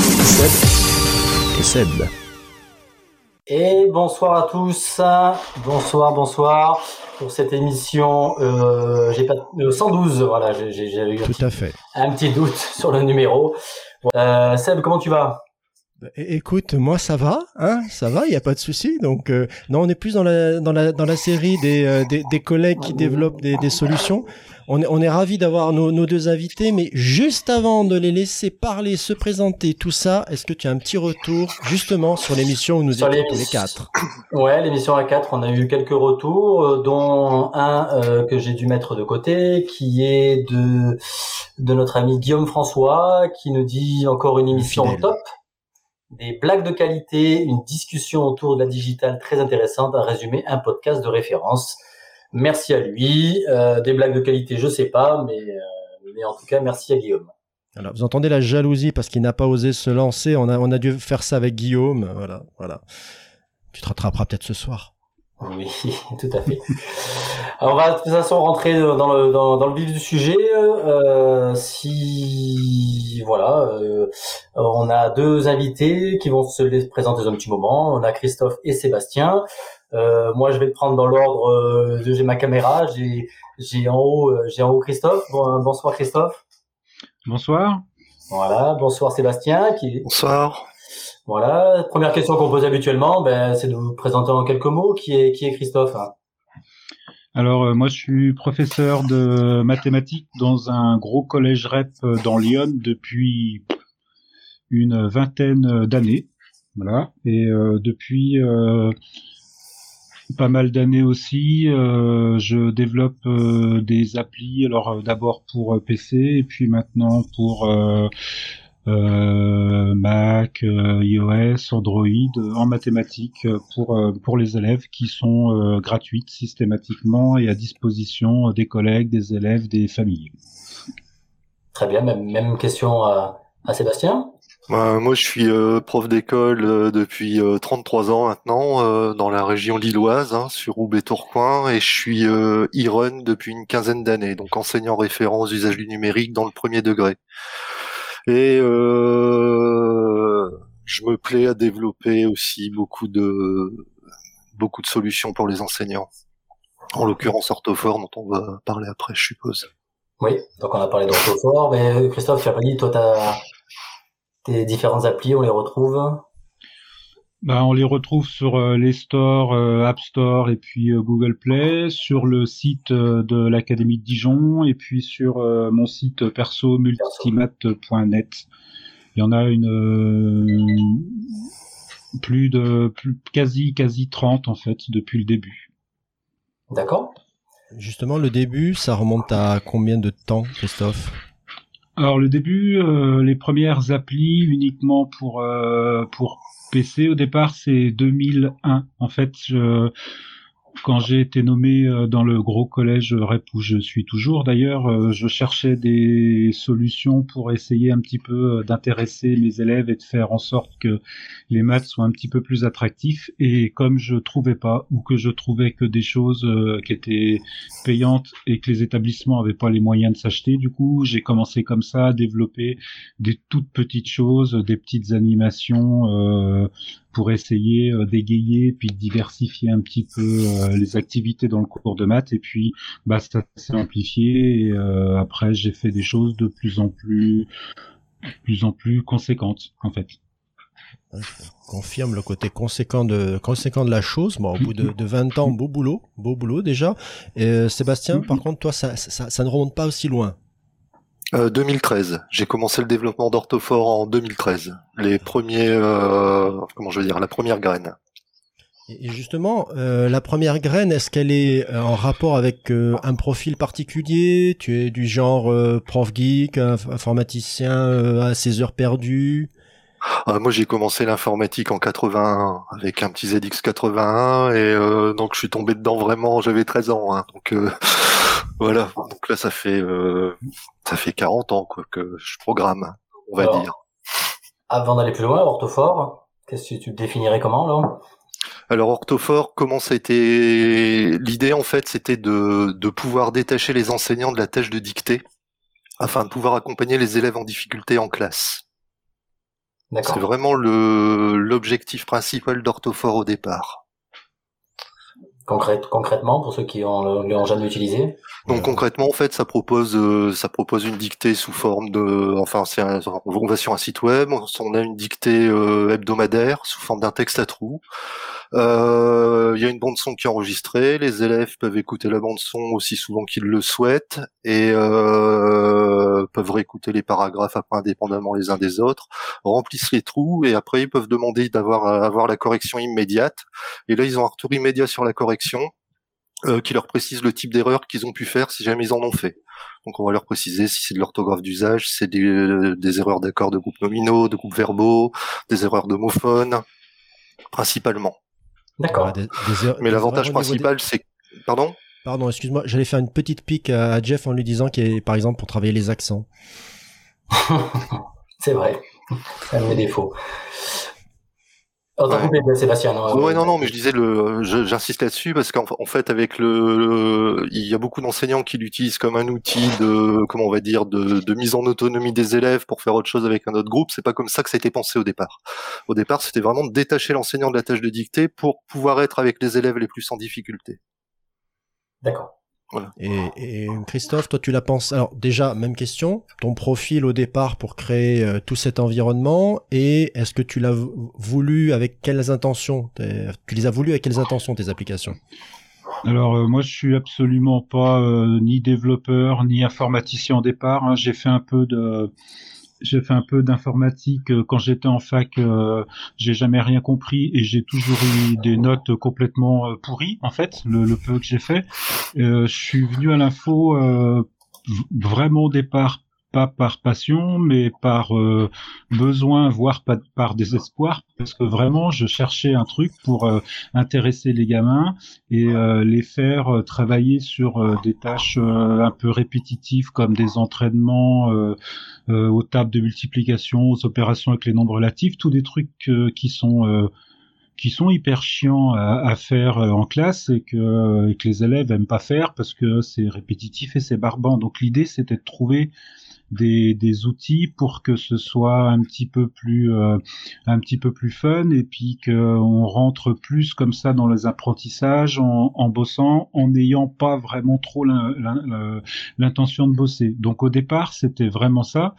Seb. Et Seb. Et bonsoir à tous. Bonsoir, bonsoir pour cette émission. Euh, j'ai pas euh, 112. Voilà, j'ai j'ai eu un Tout petit, à fait. un petit doute sur le numéro. Euh, Seb, comment tu vas? É- Écoute, moi ça va, hein, ça va, il y a pas de souci. Donc euh, non, on est plus dans la dans la dans la série des euh, des, des collègues qui développent des, des solutions. On est on est ravi d'avoir nos, nos deux invités, mais juste avant de les laisser parler, se présenter, tout ça, est-ce que tu as un petit retour justement sur l'émission où nous Sur étions tous les quatre? Ouais, l'émission A4, on a eu quelques retours, euh, dont un euh, que j'ai dû mettre de côté, qui est de de notre ami Guillaume François, qui nous dit encore une émission top, des blagues de qualité, une discussion autour de la digitale très intéressante, un résumé, un podcast de référence. Merci à lui. Euh, des blagues de qualité, je sais pas, mais euh, mais en tout cas, merci à Guillaume. Alors, vous entendez la jalousie parce qu'il n'a pas osé se lancer. On a on a dû faire ça avec Guillaume. Voilà, voilà. Tu te rattraperas peut-être ce soir. Oui, tout à fait. Alors, on va de toute façon rentrer dans le, dans, dans le vif du sujet. Euh, si voilà, euh, on a deux invités qui vont se les présenter dans un petit moment. On a Christophe et Sébastien. Euh, moi, je vais le prendre dans l'ordre. euh, j'ai ma caméra. J'ai j'ai en haut euh, j'ai en haut Christophe. Bon, bonsoir Christophe. Bonsoir. Voilà. Bonsoir Sébastien. Qui Bonsoir. voilà. Première question qu'on pose habituellement, ben, c'est de vous présenter en quelques mots. Qui est qui est Christophe hein Alors euh, moi je suis professeur de mathématiques dans un gros collège REP dans Lyon depuis une vingtaine d'années. Voilà. Et euh, depuis euh, pas mal d'années aussi, euh, je développe euh, des applis. Alors euh, d'abord pour euh, PC et puis maintenant pour euh, Mac, iOS, Android en mathématiques pour pour les élèves qui sont gratuites systématiquement et à disposition des collègues, des élèves, des familles. Très bien, même, même question à, à Sébastien? Euh, moi, je suis euh, prof d'école euh, depuis euh, 33 ans maintenant euh, dans la région lilloise, hein, sur Roubaix-Tourcoing, et je suis euh, e-run depuis une quinzaine d'années, donc enseignant référent aux usages du numérique dans le premier degré. Et euh, je me plais à développer aussi beaucoup de beaucoup de solutions pour les enseignants. En l'occurrence, Orthophore, dont on va parler après, je suppose. Oui, donc on a parlé d'orthophore, mais Christophe, tu as pas dit, toi, t'as tes différentes applis, on les retrouve. Bah, on les retrouve sur euh, les stores, euh, App Store et puis euh, Google Play, sur le site euh, de l'Académie de Dijon et puis sur euh, mon site perso multimat.net. Il y en a une euh, plus de plus, quasi quasi 30 en fait depuis le début. D'accord Justement, le début, ça remonte à combien de temps, Christophe? Alors le début, euh, les premières applis uniquement pour euh, pour PC au départ c'est 2001. En fait, je, quand j'ai été nommé euh, dans le gros collège REP où je suis toujours d'ailleurs, euh, je cherchais des solutions pour essayer un petit peu euh, d'intéresser mes élèves et de faire en sorte que les maths soient un petit peu plus attractifs. Et comme je trouvais pas ou que je trouvais que des choses qui étaient payantes et que les établissements avaient pas les moyens de s'acheter, du coup j'ai commencé comme ça à développer des toutes petites choses, des petites animations. euh, pour essayer euh, d'égayer puis de diversifier un petit peu euh, les activités dans le cours de maths et puis bah ça s'est amplifié et euh, après j'ai fait des choses de plus en plus plus en plus conséquentes en fait. Je confirme le côté conséquent de, conséquent de la chose. Bon, au bout de, de 20 ans, beau boulot, beau boulot déjà. Et Sébastien, par contre, toi, ça, ça, ça ne remonte pas aussi loin. Euh, 2013. J'ai commencé le développement d'Orthophore en 2013. Les premiers, euh, comment je veux dire, la première graine. Et justement, euh, la première graine, est-ce qu'elle est euh, en rapport avec euh, un profil particulier? Tu es du genre euh, prof geek, inf- informaticien euh, à ses heures perdues? Ah, moi, j'ai commencé l'informatique en 81 avec un petit ZX81 et euh, donc je suis tombé dedans vraiment. J'avais 13 ans, hein, donc euh, voilà. Donc là, ça fait euh, ça fait 40 ans quoi que je programme, on va Alors, dire. Avant d'aller plus loin, orthophore, qu'est-ce que tu définirais comment là? Alors Orthophore, comment ça a été L'idée en fait, c'était de de pouvoir détacher les enseignants de la tâche de dictée afin de pouvoir accompagner les élèves en difficulté en classe. C'est vraiment le l'objectif principal d'Orthophore au départ. Concrète- concrètement, pour ceux qui ont, l'ont jamais utilisé. Donc concrètement, en fait, ça propose, euh, ça propose une dictée sous forme de, enfin, c'est un- on va sur un site web, on a une dictée euh, hebdomadaire sous forme d'un texte à trous. Euh, Il y a une bande son qui est enregistrée, les élèves peuvent écouter la bande son aussi souvent qu'ils le souhaitent et euh, peuvent réécouter les paragraphes après indépendamment les uns des autres, remplissent les trous et après ils peuvent demander d'avoir avoir la correction immédiate. Et là, ils ont un retour immédiat sur la correction euh, qui leur précise le type d'erreur qu'ils ont pu faire si jamais ils en ont fait. Donc on va leur préciser si c'est de l'orthographe d'usage, si c'est des, euh, des erreurs d'accords de groupes nominaux, de groupes verbaux, des erreurs d'homophones, principalement. D'accord. Er- Mais l'avantage des- principal, c'est... Pardon? Pardon, excuse-moi, j'allais faire une petite pique à Jeff en lui disant qu'il est, par exemple, pour travailler les accents. C'est vrai. C'est un de mes défauts. Oh, t'as Ouais. coupé, Sébastien. non, Ouais, non, non, mais je disais, le, je- j'insiste là-dessus parce qu'en en fait, avec le, il y a beaucoup d'enseignants qui l'utilisent comme un outil de, comment on va dire, de, de mise en autonomie des élèves pour faire autre chose avec un autre groupe. C'est pas comme ça que ça a été pensé au départ. Au départ, c'était vraiment de détacher l'enseignant de la tâche de dictée pour pouvoir être avec les élèves les plus en difficulté. D'accord. Et, et Christophe, toi, tu la penses. Alors, déjà, même question. Ton profil au départ pour créer euh, tout cet environnement et est-ce que tu l'as voulu avec quelles intentions Tu les as voulu avec quelles intentions tes applications? Alors euh, moi je suis absolument pas euh, ni développeur ni informaticien au départ. hein. J'ai fait un peu de j'ai fait un peu d'informatique euh, quand j'étais en fac. euh, j'ai jamais rien compris et j'ai toujours eu des notes complètement euh, pourries en fait. Le, le peu que j'ai fait, Euh, je suis venu à l'info euh, vraiment au départ pas par passion, mais par euh, besoin, voire par désespoir, parce que vraiment, je cherchais un truc pour euh, intéresser les gamins et euh, les faire euh, travailler sur euh, des tâches euh, un peu répétitives comme des entraînements aux tables de multiplication, aux opérations avec les nombres relatifs, tous des trucs qui sont qui sont hyper chiants à, à faire en classe et que, et que les élèves aiment pas faire parce que c'est répétitif et c'est barbant. Donc l'idée c'était de trouver des, des outils pour que ce soit un petit peu plus euh, un petit peu plus fun et puis qu'on rentre plus comme ça dans les apprentissages en, en bossant en n'ayant pas vraiment trop l'in- l'in- l'intention de bosser. Donc au départ c'était vraiment ça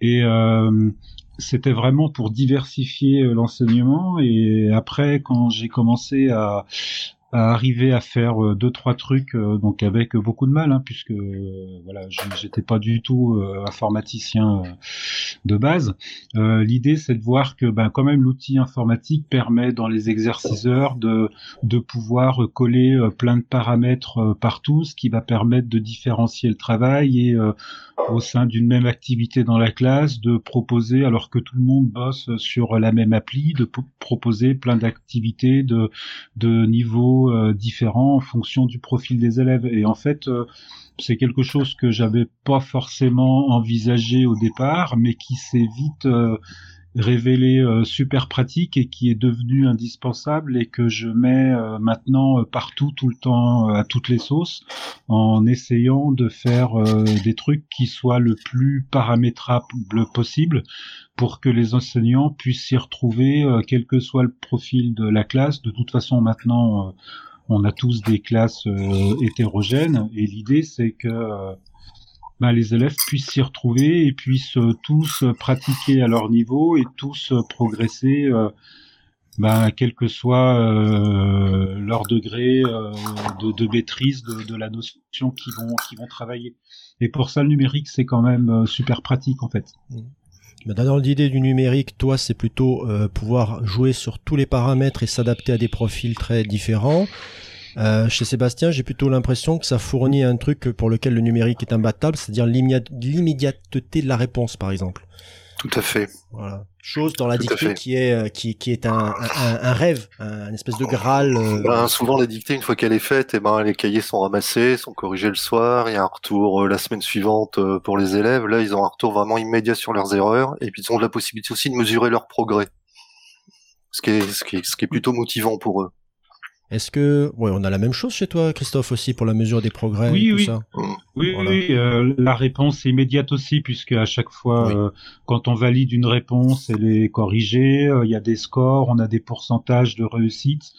et euh, c'était vraiment pour diversifier euh, l'enseignement et après quand j'ai commencé à, à arriver à faire euh, deux trois trucs euh, donc avec beaucoup de mal hein, puisque euh, voilà j'étais pas du tout euh, informaticien euh, de base. L'idée c'est de voir que ben quand même l'outil informatique permet dans les exerciceurs de de pouvoir coller plein de paramètres partout ce qui va permettre de différencier le travail et au sein d'une même activité dans la classe, de proposer, alors que tout le monde bosse sur la même appli, de po- proposer plein d'activités de, de euh, différents en fonction du profil des élèves. Et en fait, euh, c'est quelque chose que j'avais pas forcément envisagé au départ, mais qui s'est vite euh, révélé euh, super pratique et qui est devenu indispensable et que je mets euh, maintenant euh, partout, tout le temps, euh, à toutes les sauces, en essayant de faire euh, des trucs qui soient le plus paramétrables possible pour que les enseignants puissent s'y retrouver, quel que soit le profil de la classe. De toute façon, maintenant, on a tous des classes hétérogènes et l'idée, c'est que ben, les élèves puissent s'y retrouver et puissent euh, tous euh, pratiquer à leur niveau et tous euh, progresser, ben, quel que soit leur degré de, de maîtrise de, la notion qu'ils vont, qu'ils vont travailler. Et pour ça, le numérique, c'est quand même super pratique en fait. Mais Dans l'idée du numérique, toi, c'est plutôt pouvoir jouer sur tous les paramètres et s'adapter à des profils très différents. Euh, chez Sébastien, j'ai plutôt l'impression que ça fournit un truc pour lequel le numérique est imbattable, c'est-à-dire l'immédiat- l'immédiateté de la réponse, par exemple. Tout à fait. Voilà. Chose dans la Tout dictée qui est euh, qui, qui est un, un, un rêve, un, une espèce de graal. euh, Ben, souvent la dictée, une fois qu'elle est faite, eh ben, les cahiers sont ramassés, sont corrigés le soir, il y a un retour euh, la semaine suivante euh, pour les élèves. Là, ils ont un retour vraiment immédiat sur leurs erreurs, et puis ils ont la possibilité aussi de mesurer leur progrès. Ce qui est, ce qui est, ce qui est plutôt motivant pour eux. Est-ce que ouais, on a la même chose chez toi, Christophe aussi pour la mesure des progrès Oui, et tout oui. ça? Oui, Voilà. oui, euh, la réponse est immédiate aussi, puisque à chaque fois, Oui. euh, quand on valide une réponse, elle est corrigée. euh, Il y a des scores, on a des pourcentages de réussite.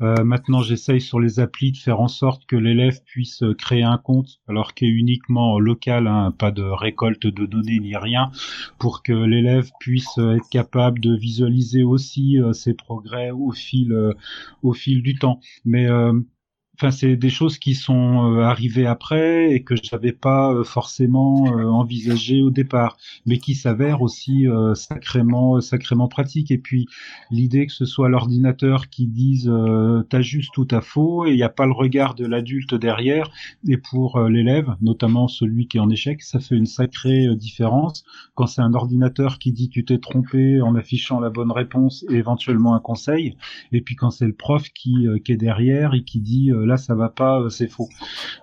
Euh, maintenant, j'essaye sur les applis de faire en sorte que l'élève puisse euh, créer un compte, alors qu'il est uniquement local, hein, pas de récolte de données ni rien, pour que l'élève puisse être capable de visualiser aussi ses progrès au fil, euh, au fil du temps. Mais euh, Enfin, c'est des choses qui sont euh, arrivées après et que je n'avais pas euh, forcément euh, envisagées au départ, mais qui s'avèrent aussi sacrément, sacrément pratiques. Et puis l'idée que ce soit l'ordinateur qui dise t'as juste ou t'as faux et il n'y a pas le regard de l'adulte derrière. Et pour l'élève, notamment celui qui est en échec, ça fait une sacrée différence quand c'est un ordinateur qui dit tu t'es trompé en affichant la bonne réponse et éventuellement un conseil. Et puis quand c'est le prof qui, qui est derrière et qui dit là ça va pas, c'est faux.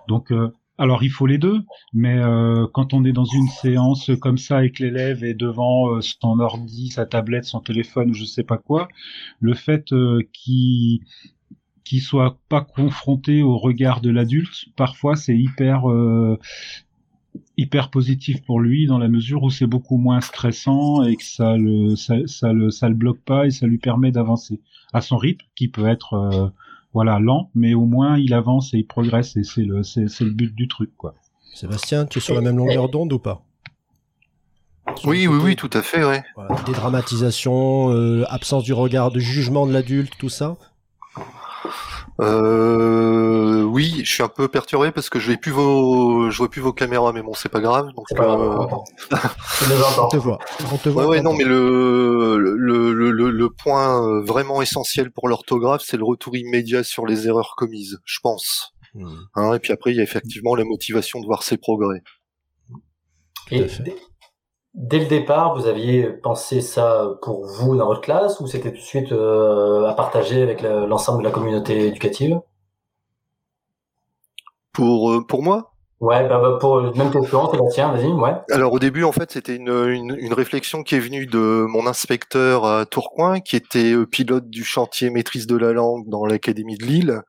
Donc euh, alors il faut les deux, mais euh, quand on est dans une séance comme ça et que l'élève est devant euh, son ordi, sa tablette, son téléphone ou je sais pas quoi, le fait qu'il soit pas confronté au regard de l'adulte, parfois c'est hyper hyper positif pour lui dans la mesure où c'est beaucoup moins stressant et que ça le ça, ça le ça le bloque pas et ça lui permet d'avancer à son rythme qui peut être voilà lent mais au moins il avance et il progresse et c'est le c'est c'est le but du truc quoi. Sébastien, tu es sur la même longueur d'onde ou pas? Sur Oui, oui, oui, tout à fait, ouais. voilà, dédramatisation, euh, absence du regard, de jugement de l'adulte, tout ça. Euh, oui, je suis un peu perturbé parce que je vais plus vos, je vois plus vos caméras, mais bon, c'est pas grave. Donc, euh, on te voit. On te voit. Ouais, ouais, on non, mais le, le, le, le, le point euh, vraiment essentiel pour l'orthographe, c'est le retour immédiat sur les erreurs commises, je pense. Hmm, Hein, et puis après, il y a effectivement la motivation de voir ses progrès. tout Et à fait. Dès, le départ, vous aviez pensé ça pour vous dans votre classe ou c'était tout de suite euh, à partager avec l'ensemble de la communauté éducative? Pour, euh, pour moi, Ouais, bah, bah, pour même question, Sébastien, vas-y, ouais. Alors au début, en fait, c'était une, une, réflexion qui est venue de mon inspecteur à Tourcoing, qui était euh, pilote du chantier maîtrise de la langue dans l'académie de Lille,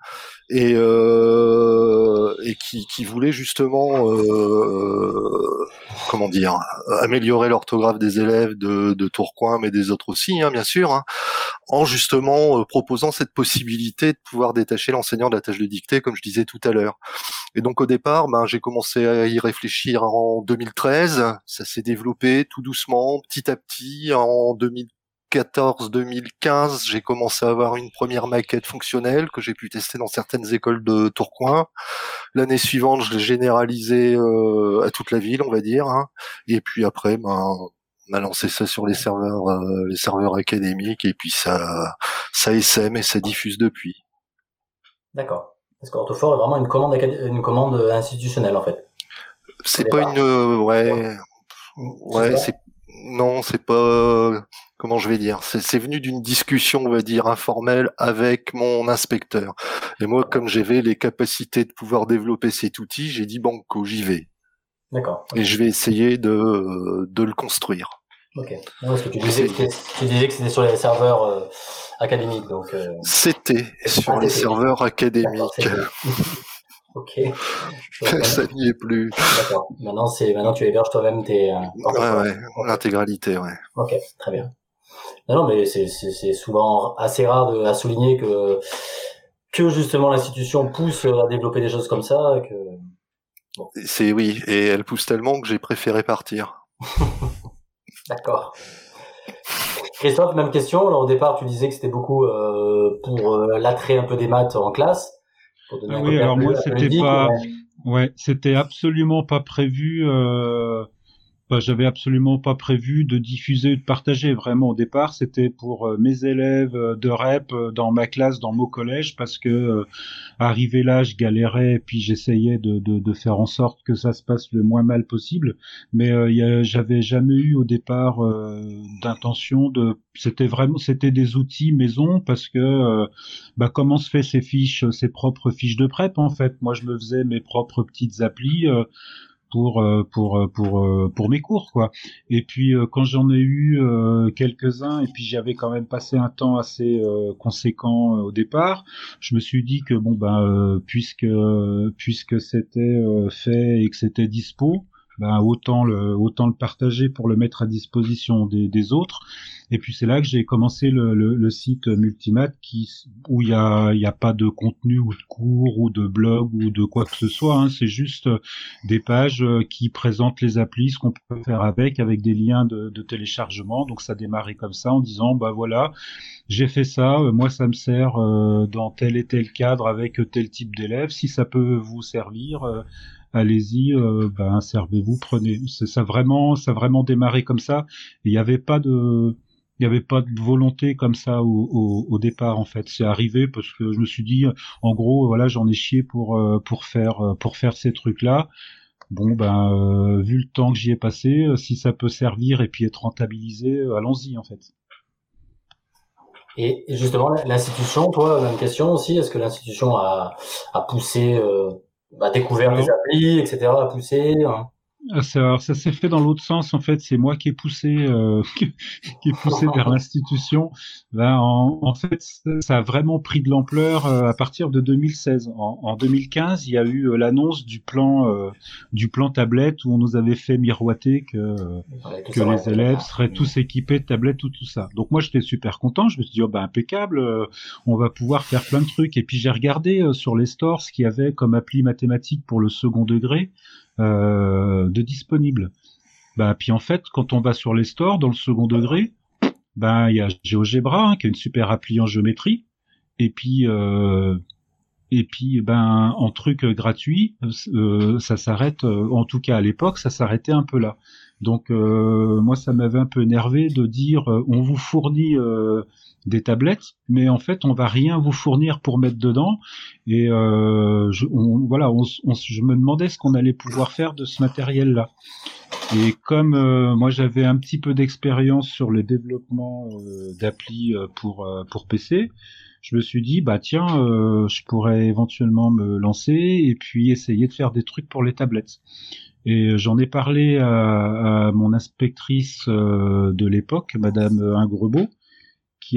et, euh, et qui, qui voulait justement, euh, comment dire, améliorer l'orthographe des élèves de, de Tourcoing, mais des autres aussi, hein, bien sûr, hein, en justement proposant cette possibilité de pouvoir détacher l'enseignant de la tâche de dictée, comme je disais tout à l'heure. Et donc au départ, ben, j'ai commencé à y réfléchir en 2013. Ça s'est développé tout doucement, petit à petit. En 2014-2015, j'ai commencé à avoir une première maquette fonctionnelle que j'ai pu tester dans certaines écoles de Tourcoing. L'année suivante, je l'ai généralisé euh, à toute la ville, on va dire. hein. Et puis après, ben, on a lancé ça sur les serveurs, euh, les serveurs académiques, et puis ça, ça essaime et ça diffuse depuis. D'accord. Parce qu'Orthophore est vraiment une commande, une commande institutionnelle en fait. C'est pas une, euh, ouais, ouais, c'est non, c'est pas comment je vais dire? C'est c'est venu d'une discussion, on va dire informelle, avec mon inspecteur. Et moi, comme j'avais les capacités de pouvoir développer cet outil, j'ai dit banco, j'y vais, D'accord. et je vais essayer de de le construire. Ok. Non, parce que tu disais que c'était- tu disais que c'était sur les serveurs euh, académiques, donc. euh, C'était sur Ah, les serveurs académiques. ok. Ça n'y est plus. D'accord. Maintenant, c'est maintenant tu héberges toi-même tes. euh, Ouais, ouais, l'intégralité, ouais. Ok, très bien. Non, non, mais c'est c'est c'est souvent assez rare de, à souligner que que justement l'institution pousse à développer des choses comme ça. Que C'est oui, et elle pousse tellement que j'ai préféré partir. d'accord. Christophe, même question. Alors au départ, tu disais que c'était beaucoup euh, pour euh, l'attrait un peu des maths en classe. Pour Ah oui, alors moi, c'était pas- mais- Ouais, c'était absolument pas prévu. euh, bah, j'avais absolument pas prévu de diffuser ou de partager. Vraiment, au départ, c'était pour euh, mes élèves euh, de REP euh, dans ma classe, dans mon collège, parce que arrivé là, je galérais et puis j'essayais de, de, de, faire en sorte que ça se passe le moins mal possible. Mais j'avais jamais eu au départ d'intention de. C'était vraiment, c'était des outils maison parce que bah, comment se fait ces fiches, ces propres fiches de prep en fait? Moi, je me faisais mes propres petites applis pour euh, pour euh, pour euh, pour mes cours quoi. Et puis quand j'en ai eu quelques-uns et puis j'avais quand même passé un temps assez conséquent au départ, je me suis dit que bon ben puisque puisque c'était fait et que c'était dispo, ben autant le autant le partager pour le mettre à disposition des, des autres. Et puis c'est là que j'ai commencé le, le, le, site Multimat qui où il y a il y a pas de contenu ou de cours ou de blog ou de quoi que ce soit. Hein. C'est juste des pages qui présentent les applis, ce qu'on peut faire avec, avec des liens de, de téléchargement. Donc ça démarrait comme ça en disant bah voilà j'ai fait ça, moi ça me sert euh, dans tel et tel cadre avec tel type d'élèves. Si ça peut vous servir, euh, allez-y, euh, ben servez-vous, prenez. Ça vraiment, ça vraiment démarré comme ça. Il n'y avait pas de, il n'y avait pas de volonté comme ça au, au, au départ en fait. C'est arrivé parce que je me suis dit, en gros, voilà, j'en ai chié pour euh, pour faire euh, pour faire ces trucs là. Bon ben, vu le temps que j'y ai passé, si ça peut servir et puis être rentabilisé, allons-y en fait. Et justement, l'institution, toi, même question aussi. Est-ce que l'institution a, a poussé bah, découvert des applis, etc., à pousser. Hein. Ah, ça, ça s'est fait dans l'autre sens en fait. C'est moi qui ai poussé, euh, qui ai poussé vers l'institution. Ben, en, en, fait, ça a vraiment pris de l'ampleur euh, à partir de 2016. En, en 2015, il y a eu euh, l'annonce du plan, euh, du plan tablette où on nous avait fait miroiter que que les élèves seraient tous équipés de tablettes ou tout ça. Donc moi, j'étais super content. Je me suis dit, oh, ben impeccable, on va pouvoir faire plein de trucs. Et puis j'ai regardé sur les stores ce qu'il y avait comme appli mathématique pour le second degré. Euh, de disponible. Bah, puis en fait, quand on va sur les stores dans le second degré, ben il y a GeoGebra hein, qui est une super appli en géométrie, et puis euh, et puis ben en truc gratuit, euh, ça s'arrête. en tout cas à l'époque, ça s'arrêtait un peu là. Donc moi, ça m'avait un peu énervé de dire on vous fournit des tablettes, mais en fait, on va rien vous fournir pour mettre dedans. Et euh, je, voilà, on, je me demandais ce qu'on allait pouvoir faire de ce matériel-là. Et comme euh, moi, j'avais un petit peu d'expérience sur le développement euh, d'appli euh, pour pour PC, je me suis dit bah tiens, je pourrais éventuellement me lancer et puis essayer de faire des trucs pour les tablettes. Et j'en ai parlé à, à mon inspectrice de l'époque, Madame Ingrebeau,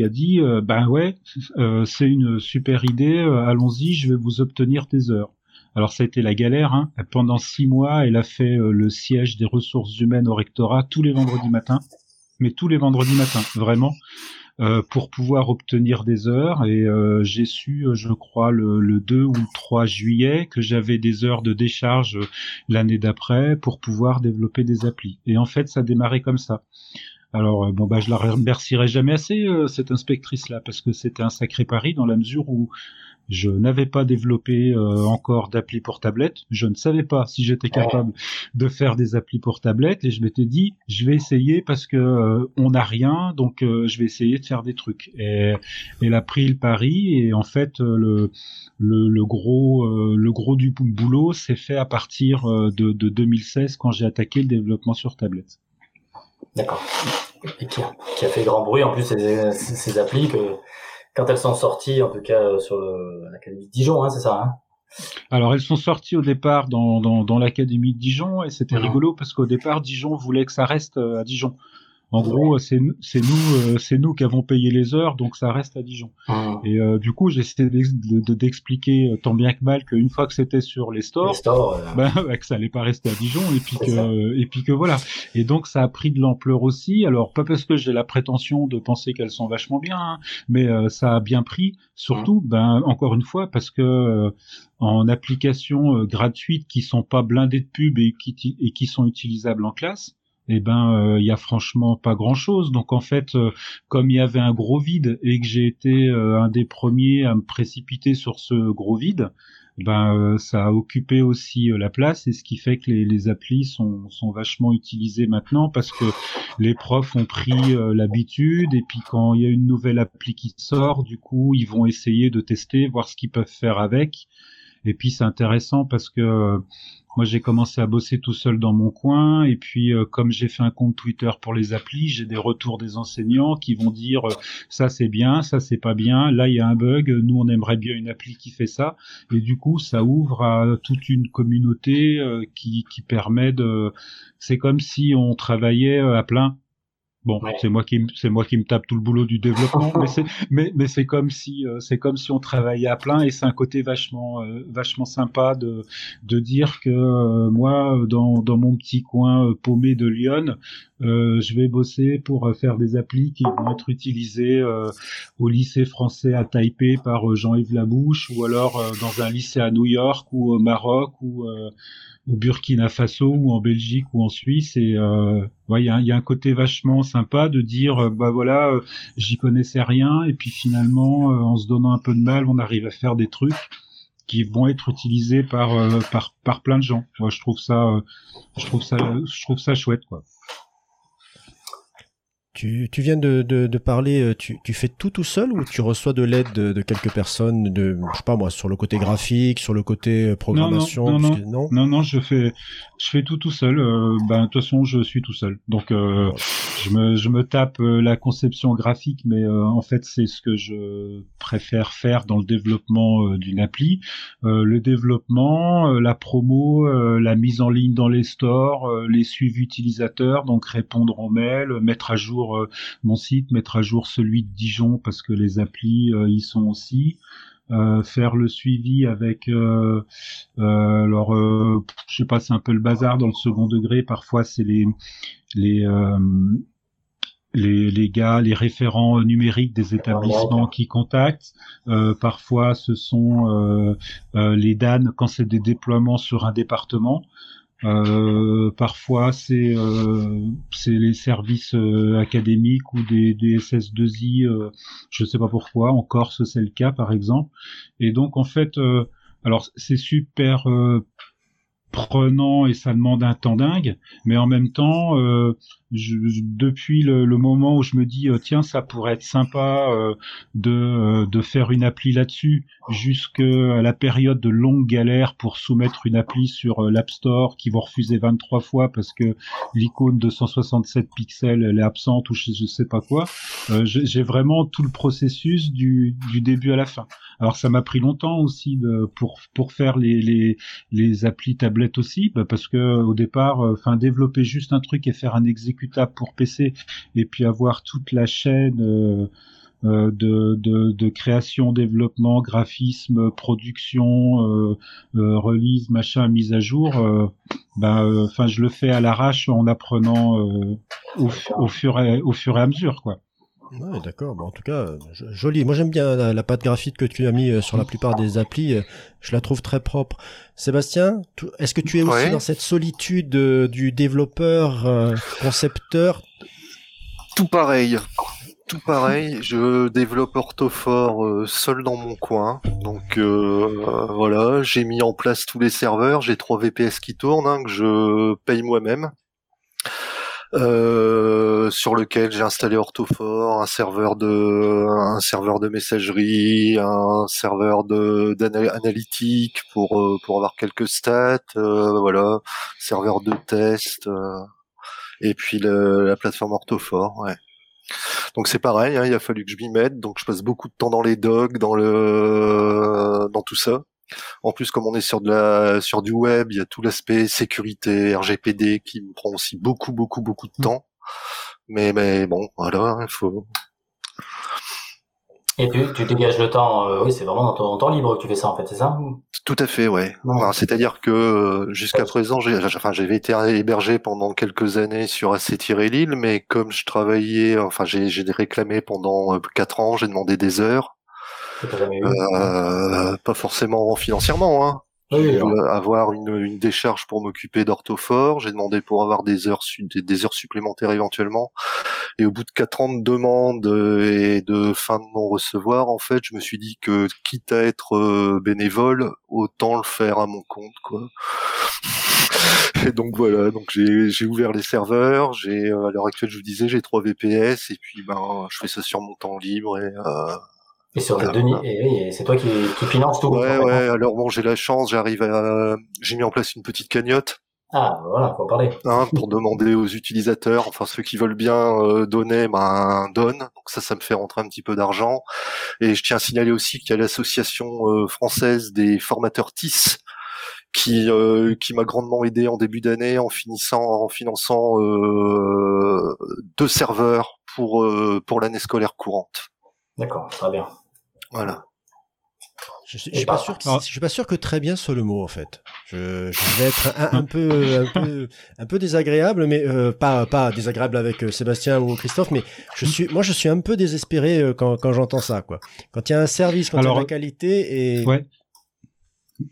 a dit ben ouais, euh, c'est une super idée, euh, allons-y, je vais vous obtenir des heures. Alors ça a été la galère. Hein. Pendant six mois, elle a fait le siège des ressources humaines au rectorat tous les vendredis matins, mais tous les vendredis matins, vraiment, pour pouvoir obtenir des heures. Et j'ai su, je crois, le, le, 2 ou le 3 juillet que j'avais des heures de décharge l'année d'après pour pouvoir développer des applis. Et en fait, ça a démarré comme ça. Alors euh, bon bah je la remercierai jamais assez euh, cette inspectrice là parce que c'était un sacré pari dans la mesure où je n'avais pas développé euh, encore d'appli pour tablette. Je ne savais pas si j'étais capable de faire des applis pour tablette et je m'étais dit je vais essayer parce que on n'a rien donc je vais essayer de faire des trucs. Et elle a pris le pari et en fait le le, le gros le gros du boulot s'est fait à partir de, de 2016 quand j'ai attaqué le développement sur tablette. D'accord. Et qui a, qui a, fait grand bruit en plus ces, ces applis que quand elles sont sorties, en tout cas euh, sur l'Académie de Dijon, hein, c'est ça hein? Alors elles sont sorties au départ dans, dans, dans l'Académie de Dijon et c'était rigolo parce qu'au départ Dijon voulait que ça reste euh, à Dijon. En gros, c'est nous, euh, c'est nous qui avons payé les heures, donc ça reste à Dijon. Ah. Et euh, du coup, j'ai essayé d'expliquer euh, tant bien que mal qu'une fois que c'était sur les stores, ben, que ça allait pas rester à Dijon, et puis que, et puis que voilà. Et donc ça a pris de l'ampleur aussi. Alors pas parce que j'ai la prétention de penser qu'elles sont vachement bien, hein, mais ça a bien pris. Surtout, mmh. ben encore une fois, parce que en applications gratuites qui sont pas blindées de pub et qui, et qui sont utilisables en classe eh ben il euh, y a franchement pas grand chose. Donc en fait, euh, comme il y avait un gros vide et que j'ai été euh, un des premiers à me précipiter sur ce gros vide, ben euh, ça a occupé aussi la place et ce qui fait que les, les applis sont, sont vachement utilisées maintenant parce que les profs ont pris l'habitude et puis quand il y a une nouvelle appli qui sort, du coup ils vont essayer de tester, voir ce qu'ils peuvent faire avec. Et puis c'est intéressant parce que moi, j'ai commencé à bosser tout seul dans mon coin, et puis euh, comme j'ai fait un compte Twitter pour les applis, j'ai des retours des enseignants qui vont dire euh, ça c'est bien, ça c'est pas bien, là il y a un bug, nous on aimerait bien une appli qui fait ça, et du coup ça ouvre à toute une communauté euh, qui permet de, c'est comme si on travaillait à plein Bon, c'est moi qui c'est moi qui me tape tout le boulot du développement, mais c'est mais, mais c'est comme si euh, c'est comme si on travaillait à plein et c'est un côté vachement euh, vachement sympa de de dire que euh, moi dans dans mon petit coin paumé de Lyon, je vais bosser pour faire des applis qui vont être utilisées au lycée français à Taipei par Jean-Yves Labouche ou alors dans un lycée à New York ou au Maroc ou au Burkina Faso ou en Belgique ou en Suisse. Et euh, il y, a, y, a, un côté vachement sympa de dire euh, bah voilà euh, j'y connaissais rien. Et puis finalement euh, en se donnant un peu de mal on arrive à faire des trucs qui vont être utilisés par par par plein de gens. Moi je trouve ça je trouve ça je trouve ça chouette quoi tu, tu viens de, de, de parler, euh, tu, tu, fais tout tout seul ou tu reçois de l'aide de, de, quelques personnes, de, je sais pas moi, sur le côté graphique, sur le côté euh, programmation Non, non, non, non, non, je fais, je fais tout tout seul. Euh, ben, de toute façon, je suis tout seul. Donc, euh, je, me, je me tape la conception graphique, mais en fait, c'est ce que je préfère faire dans le développement d'une appli. le développement, la promo, la mise en ligne dans les stores, les suivis utilisateurs, donc répondre aux mails, mettre à jour euh, mon site, mettre à jour celui de Dijon parce que les applis euh, y sont aussi. Euh, faire le suivi avec alors je sais pas c'est un peu le bazar dans le second degré parfois c'est les les les, les, gars, les référents numériques des établissements qui contactent. Parfois, ce sont les DAN quand c'est des déploiements sur un département. Euh, parfois, c'est euh, les services euh, académiques ou des, des SS2I. Euh, je ne sais pas pourquoi. En Corse, c'est le cas, par exemple. Et donc, en fait, euh, alors c'est super prenant et ça demande un temps dingue, mais en même temps, euh, je, depuis le, le, moment où je me dis euh, tiens ça pourrait être sympa euh, de, euh, de faire une appli là-dessus, jusqu'à la période de longue galère pour soumettre une appli sur euh, l'App Store qui vont refuser 23 fois parce que l'icône de 167 pixels elle est absente ou je, je sais pas quoi. J'ai vraiment tout le processus du, du début à la fin. Alors ça m'a pris longtemps aussi de, pour pour faire les les, les applis tablettes aussi bah, parce que au départ, enfin développer juste un truc et faire un exécutif pour PC et puis avoir toute la chaîne euh, euh, de, de, de, création, développement, graphisme, production, euh, release, machin, mise à jour, ben, enfin, je le fais à l'arrache en apprenant au, au, fur et, au fur et à mesure, quoi. Ouais, d'accord. Bon, en tout cas, joli. Moi, j'aime bien la, la, patte graphique que tu as mis euh, sur la plupart des applis. Euh, je la trouve très propre. Sébastien, est-ce que tu es aussi ouais. dans cette solitude euh, du développeur, euh, concepteur? Tout pareil. Tout pareil. Je développe Orthophore seul dans mon coin. Donc voilà, j'ai mis en place tous les serveurs. J'ai trois VPS qui tournent hein, que je paye moi-même. Euh, sur lequel j'ai installé Orthophore, un serveur de un serveur de messagerie, un serveur de d'analytique pour euh, pour avoir quelques stats, euh, voilà, serveur de test euh, et puis le, la plateforme Orthophore, ouais. Donc c'est pareil, hein, il a fallu que je m'y mette, donc je passe beaucoup de temps dans les docs, dans le dans tout ça. En plus, comme on est sur de la sur du web, il y a tout l'aspect sécurité, RGPD qui me prend aussi beaucoup, beaucoup, beaucoup de temps. Mais mais bon, voilà, il faut. Et tu, tu dégages le temps, euh, oui, c'est vraiment dans ton temps libre que tu fais ça en fait, c'est ça? Tout à fait, ouais. ouais. C'est-à-dire que euh, jusqu'à présent, j'ai, enfin, j'avais été hébergé pendant quelques années sur AC-Lille, mais comme je travaillais, enfin, j'ai, j'ai réclamé pendant euh, quatre ans, j'ai demandé des heures. Euh, pas forcément financièrement, hein. Oui, avoir une, une décharge pour m'occuper d'orthophore. J'ai demandé pour avoir des heures, des, des heures supplémentaires éventuellement. Et au bout de quatre ans de demande euh, et de fin de non-recevoir, en fait, je me suis dit que quitte à être euh, bénévole, autant le faire à mon compte, quoi. Et donc voilà, donc j'ai j'ai ouvert les serveurs. J'ai à l'heure actuelle, je vous disais, j'ai trois VPS et puis ben je fais ça sur mon temps libre et euh, Et sur deniers, et, et c'est toi qui, qui finance tout. Ouais, fait, ouais. hein. Alors bon, j'ai la chance, j'arrive à, j'ai mis en place une petite cagnotte Ah, voilà, faut en parler. hein, pour demander aux utilisateurs, enfin ceux qui veulent bien euh, donner, ben donnent. Donc ça, ça me fait rentrer un petit peu d'argent. Et je tiens à signaler aussi qu'il y a l'association euh, française des formateurs TIS qui euh, qui m'a grandement aidé en début d'année en finissant en finançant euh, deux serveurs pour euh, pour l'année scolaire courante. D'accord, très bien. Voilà. Je, Et je suis pas sûr. Que, je suis pas sûr que très bien soit le mot en fait. Je, je vais être un, un peu, un peu, un peu désagréable, mais euh, pas, pas désagréable avec euh, Sébastien ou Christophe, mais je suis, moi, je suis un peu désespéré euh, quand, quand j'entends ça, quoi. Quand il y a un service, quand il y a de la qualité et Ouais.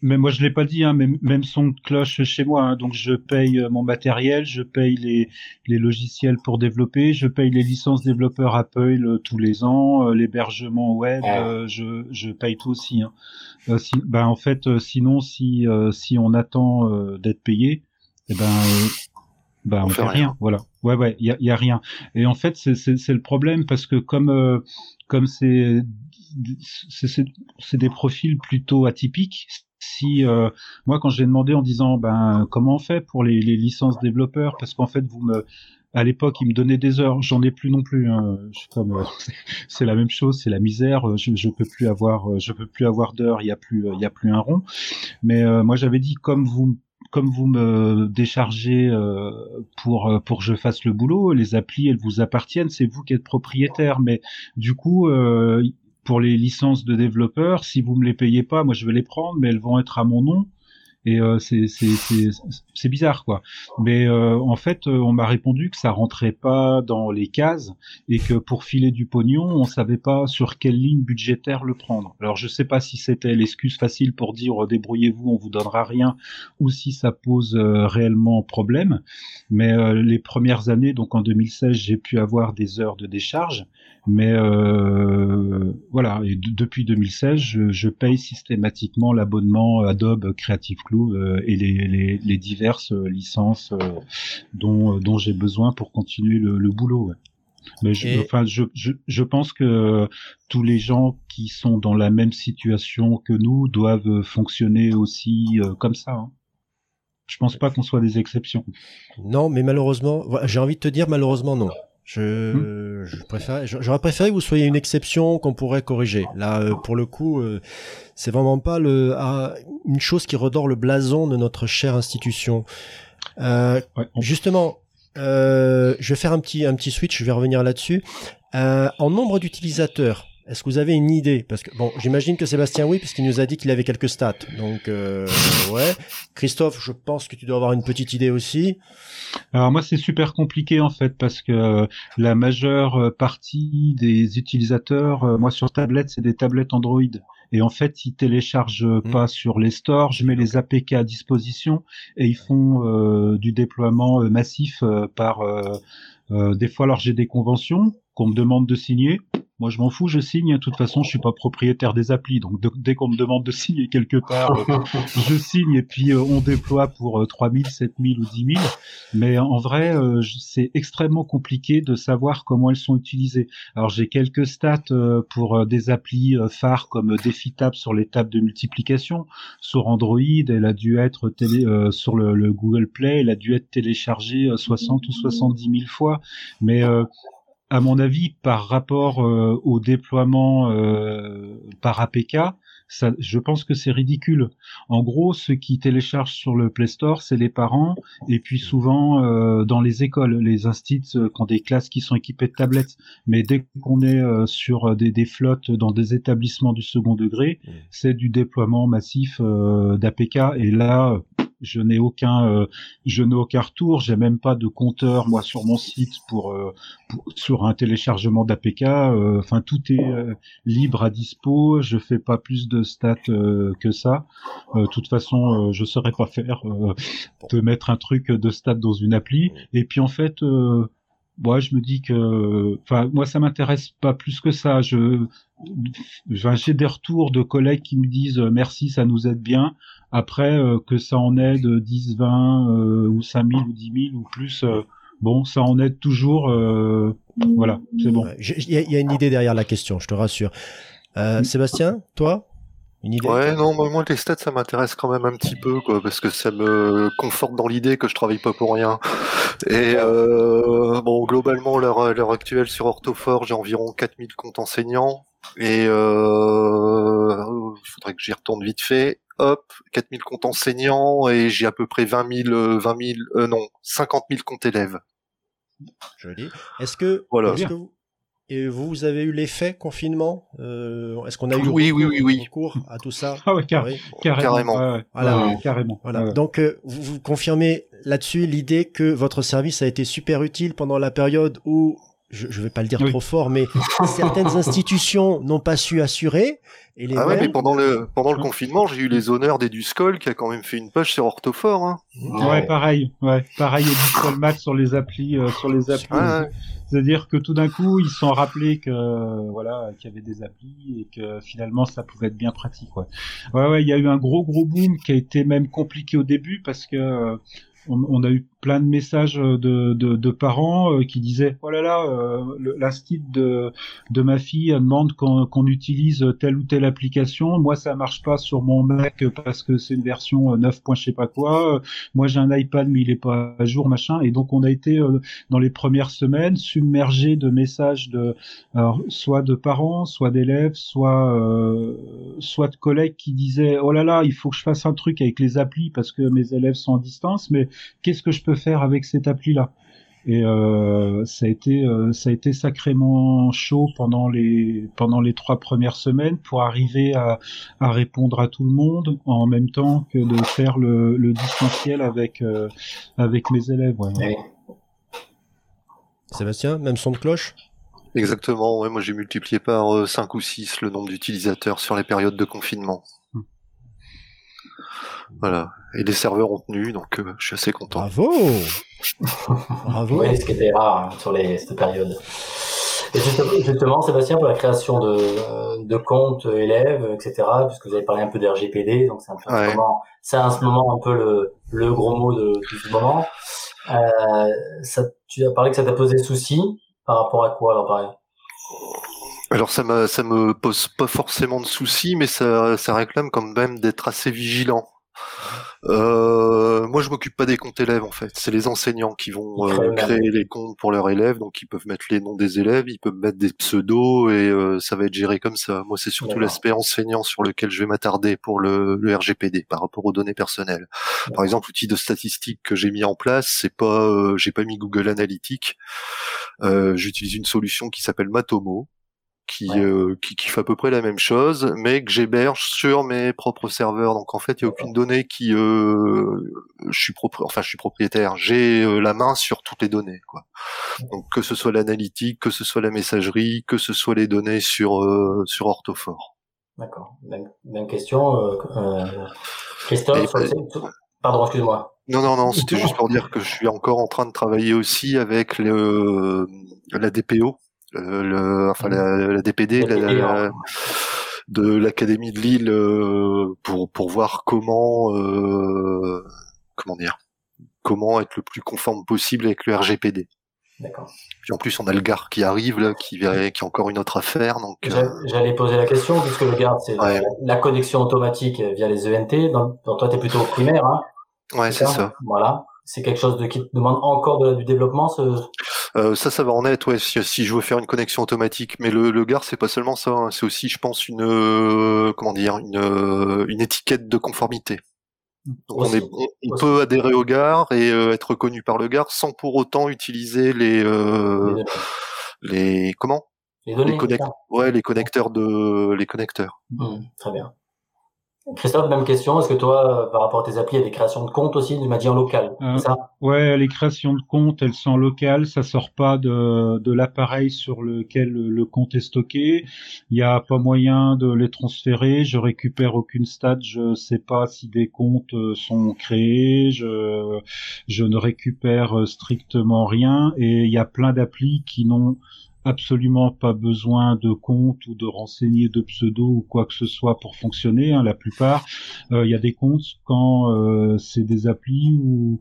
Mais moi je l'ai pas dit, hein, mais même son de cloche chez moi. hein. donc je paye euh, mon matériel, je paye les, les logiciels pour développer, je paye les licences développeurs Apple euh, tous les ans, euh, l'hébergement web, euh, je, je paye tout aussi. Hein. Euh, si, ben en fait, sinon si si on attend d'être payé, eh ben ben on, On fait rien. rien. Voilà. Ouais ouais, il y a, y a rien. Et en fait c'est le problème parce que comme comme c'est- c'est des profils plutôt atypiques. Si euh, moi quand j'ai demandé en disant ben comment on fait pour les, les licences développeurs parce qu'en fait vous me à l'époque ils me donnaient des heures. J'en ai plus non plus hein. Je comme euh, c'est la même chose c'est la misère. Euh, je, je peux plus avoir euh, je peux plus avoir d'heures. Il y a plus il y a plus un rond. Mais euh, moi j'avais dit comme vous comme vous me déchargez pour pour que je fasse le boulot, les applis elles vous appartiennent, c'est vous qui êtes propriétaire. Mais du coup, pour les licences de développeurs, si vous me les payez pas, moi je vais les prendre, mais elles vont être à mon nom. Et euh, c'est bizarre quoi. Mais euh, en fait, euh, on m'a répondu que ça rentrait pas dans les cases et que pour filer du pognon, on savait pas sur quelle ligne budgétaire le prendre. Alors je sais pas si c'était l'excuse facile pour dire euh, débrouillez-vous, on vous donnera rien, ou si ça pose euh, réellement problème. Mais les premières années, donc en 2016, j'ai pu avoir des heures de décharge. Mais voilà, et de- depuis 2016, je, je paye systématiquement l'abonnement Adobe Creative Cloud euh, et les, les, les diverses euh, licences euh, dont, dont j'ai besoin pour continuer le, le boulot. ouais. Mais je, Et- enfin, je, je, je pense que tous les gens qui sont dans la même situation que nous doivent fonctionner aussi euh, comme ça. Hein. Je pense pas qu'on soit des exceptions. non, mais malheureusement, j'ai envie de te dire malheureusement non. Hmm. Je, je préfère, j'aurais préféré que vous soyez une exception qu'on pourrait corriger. Là, euh, pour le coup, euh, c'est vraiment pas le ah, une chose qui redore le blason de notre chère institution. Euh, Ouais, Justement, euh, je vais faire un petit, un petit switch, je vais revenir là-dessus. Euh, en nombre d'utilisateurs, est-ce que vous avez une idée? Parce que bon, j'imagine que Sébastien oui, puisqu'il nous a dit qu'il avait quelques stats. Donc euh, ouais, Christophe, je pense que tu dois avoir une petite idée aussi. Alors moi c'est super compliqué en fait parce que euh, la majeure euh, partie des utilisateurs, euh, moi sur tablette c'est des tablettes Android et en fait ils téléchargent Mm. pas sur les stores, je mets les APK à disposition et ils font euh, du déploiement massif euh, par des fois alors j'ai des conventions qu'on me demande de signer. Moi, je m'en fous, je signe. De toute façon, je suis pas propriétaire des applis, donc de- dès qu'on me demande de signer quelque part, euh, je signe et puis euh, on déploie pour euh, 3000, 7000 ou 10 000. Mais en vrai, euh, c'est extrêmement compliqué de savoir comment elles sont utilisées. Alors j'ai quelques stats pour des applis phares comme DefiTab sur les tables de multiplication. Sur Android, elle a dû être télé, euh, sur le, le Google Play, elle a dû être téléchargée euh, 60 ou 70 000 fois. Mais euh, à mon avis, par rapport euh, au déploiement euh, par APK, ça, je pense que c'est ridicule. En gros, ceux qui téléchargent sur le Play Store, c'est les parents, et puis souvent euh, dans les écoles, les instits euh, qui ont des classes qui sont équipées de tablettes. Mais dès qu'on est euh, sur des, des flottes dans des établissements du second degré, c'est du déploiement massif euh, d'APK. Et là, je n'ai aucun, euh, je n'ai aucun retour. J'ai même pas de compteur moi sur mon site pour, euh, pour sur un téléchargement d'APK. euh, Enfin, tout est euh, libre à dispo. Je fais pas plus de stats euh, que ça. De toute façon, je saurais pas faire de mettre un truc de stats dans une appli. Et puis en fait. Moi, je me dis que, enfin, moi, ça m'intéresse pas plus que ça. Je, j'ai des retours de collègues qui me disent merci, ça nous aide bien. Après, euh, que ça en aide 10, 20 euh, ou 5000 ou 10 000 ou plus, euh, bon, ça en aide toujours. euh, voilà, c'est bon. Il y, a- il y a une idée derrière la question, je te rassure. Euh, Sébastien, toi Une idée? Ouais, non, moi, moi, les stats, ça m'intéresse quand même un petit peu, quoi, parce que ça me conforte dans l'idée que je travaille pas pour rien. Et euh, bon, globalement, l'heure à l'heure actuelle sur Orthophore, j'ai environ 4000 comptes enseignants. Et euh, il faudrait que j'y retourne vite fait. Hop, 4000 comptes enseignants et j'ai à peu près 20 000, euh, 20 000, euh, non, 50 000 comptes élèves. Joli. Est-ce que, Voilà. est-ce que vous, et vous, avez eu l'effet confinement Euh, Est-ce qu'on a eu Oui, oui, recours- oui, oui. recours à tout ça? Ah ouais, car- Oui. carrément. Carrément. Voilà. ouais, carrément. Voilà. ouais. Donc, euh, vous, vous confirmez là-dessus l'idée que votre service a été super utile pendant la période où, je ne vais pas le dire Oui. trop fort, mais certaines institutions n'ont pas su assurer. Et les Ah ouais, mêmes- mais pendant le pendant le confinement, j'ai eu les honneurs d'Eduscol qui a quand même fait une page sur Orthophore. Hein. Ouais, pareil. Ouais, pareil. Edison Max sur les applis, euh, sur les applis. Ouais, ouais. C'est-à-dire que tout d'un coup, ils se sont rappelés que euh, voilà, qu'il y avait des applis et que finalement, ça pouvait être bien pratique. Ouais, ouais, ouais. Il y a eu un gros, gros boom qui a été même compliqué au début parce que euh, on, on a eu plein de messages de, de, de parents euh, qui disaient oh là là, euh, l'instit de de ma fille demande qu'on qu'on utilise telle ou telle application. Moi, ça marche pas sur mon Mac parce que c'est une version euh, 9. point je sais pas quoi. Moi, j'ai un iPad mais il est pas à jour, machin. Et donc, on a été euh, dans les premières semaines submergé de messages de soit de parents, soit d'élèves, soit euh, soit de collègues qui disaient oh là là, il faut que je fasse un truc avec les applis parce que mes élèves sont en distance, mais qu'est-ce que je peux faire avec cette appli là et euh, ça a été euh, ça a été sacrément chaud pendant les pendant les trois premières semaines pour arriver à, à répondre à tout le monde en même temps que de faire le, le distanciel avec euh, avec mes élèves. ouais. Sébastien, même son de cloche? Exactement, ouais, moi j'ai multiplié par euh, 5 ou 6 le nombre d'utilisateurs sur les périodes de confinement. Voilà. Et les serveurs ont tenu, donc euh, je suis assez content. Bravo Bravo Oui, ce qui était rare hein, sur les, cette période. Et justement, justement, Sébastien, pour la création de, euh, de comptes élèves, etc., puisque vous avez parlé un peu de RGPD, donc c'est un peu en ce Ouais. moment- c'est en ce moment un peu le, le gros mot de, du moment. Euh, ça, tu as parlé que ça t'a posé souci par rapport à quoi alors pareil? Alors ça me ça me pose pas forcément de soucis, mais ça ça réclame quand même d'être assez vigilant. Euh, moi, je m'occupe pas des comptes élèves en fait. C'est les enseignants qui vont euh, créer les comptes pour leurs élèves, donc ils peuvent mettre les noms des élèves, ils peuvent mettre des pseudos et euh, ça va être géré comme ça. Moi, c'est surtout l'aspect enseignant sur lequel je vais m'attarder pour le, le RGPD par rapport aux données personnelles. Par exemple, l'outil de statistique que j'ai mis en place, c'est pas, j'ai pas mis Google Analytics. Euh, J'utilise une solution qui s'appelle Matomo, qui, Ouais. euh, qui qui fait à peu près la même chose, mais que j'héberge sur mes propres serveurs. Donc en fait, il y a aucune donnée qui, euh, je suis propre, enfin je suis propriétaire. J'ai euh, la main sur toutes les données, quoi. Donc que ce soit l'analytique, que ce soit la messagerie, que ce soit les données sur euh, sur Orthophore. D'accord. Même, même question. Euh, euh, Christophe, Et- sur le- pardon, excuse-moi. Non, non, non, c'était juste pour dire que je suis encore en train de travailler aussi avec le, la DPO, le, enfin la, la DPD, La la- DPD, la- de l'Académie de Lille, euh, pour pour voir comment, euh, comment dire, comment être le plus conforme possible avec le RGPD. Puis en plus, on a le GAR qui arrive là, qui qui a encore une autre affaire, donc. euh, J'a- J'allais poser la question, puisque le garde, c'est Ouais. la, la connexion automatique via les ENT. Donc, toi, tu es plutôt au primaire. Hein, ouais, c'est ça. Voilà. C'est quelque chose de, qui demande encore de- du développement, ce... Euh, ça, ça va en être, ouais, si, si je veux faire une connexion automatique. Mais le, le GAR, c'est pas seulement ça, hein, c'est aussi, je pense, une, euh, comment dire, une, euh, une étiquette de conformité. Donc on, est, on, peut adhérer au GAR et euh, être reconnu par le GAR sans pour autant utiliser les, les euh, les, comment, Les données, les connect- ouais, les connecteurs de, les connecteurs. Hmm, Très bien. Christophe, même question. Est-ce que toi, euh, par rapport à tes applis, il y a des créations de comptes aussi, de manière locale Euh, ça? Ouais, les créations de comptes, elles sont locales, ça sort pas de, de l'appareil sur lequel le compte est stocké. Il y a pas moyen de les transférer. Je récupère aucune stat. Je sais pas si des comptes euh, sont créés. Je, je ne récupère strictement rien. Et il y a plein d'applis qui n'ont absolument pas besoin de compte ou de renseigner de pseudo ou quoi que ce soit pour fonctionner. Hein, la plupart, euh, il y a des comptes quand euh, c'est des applis où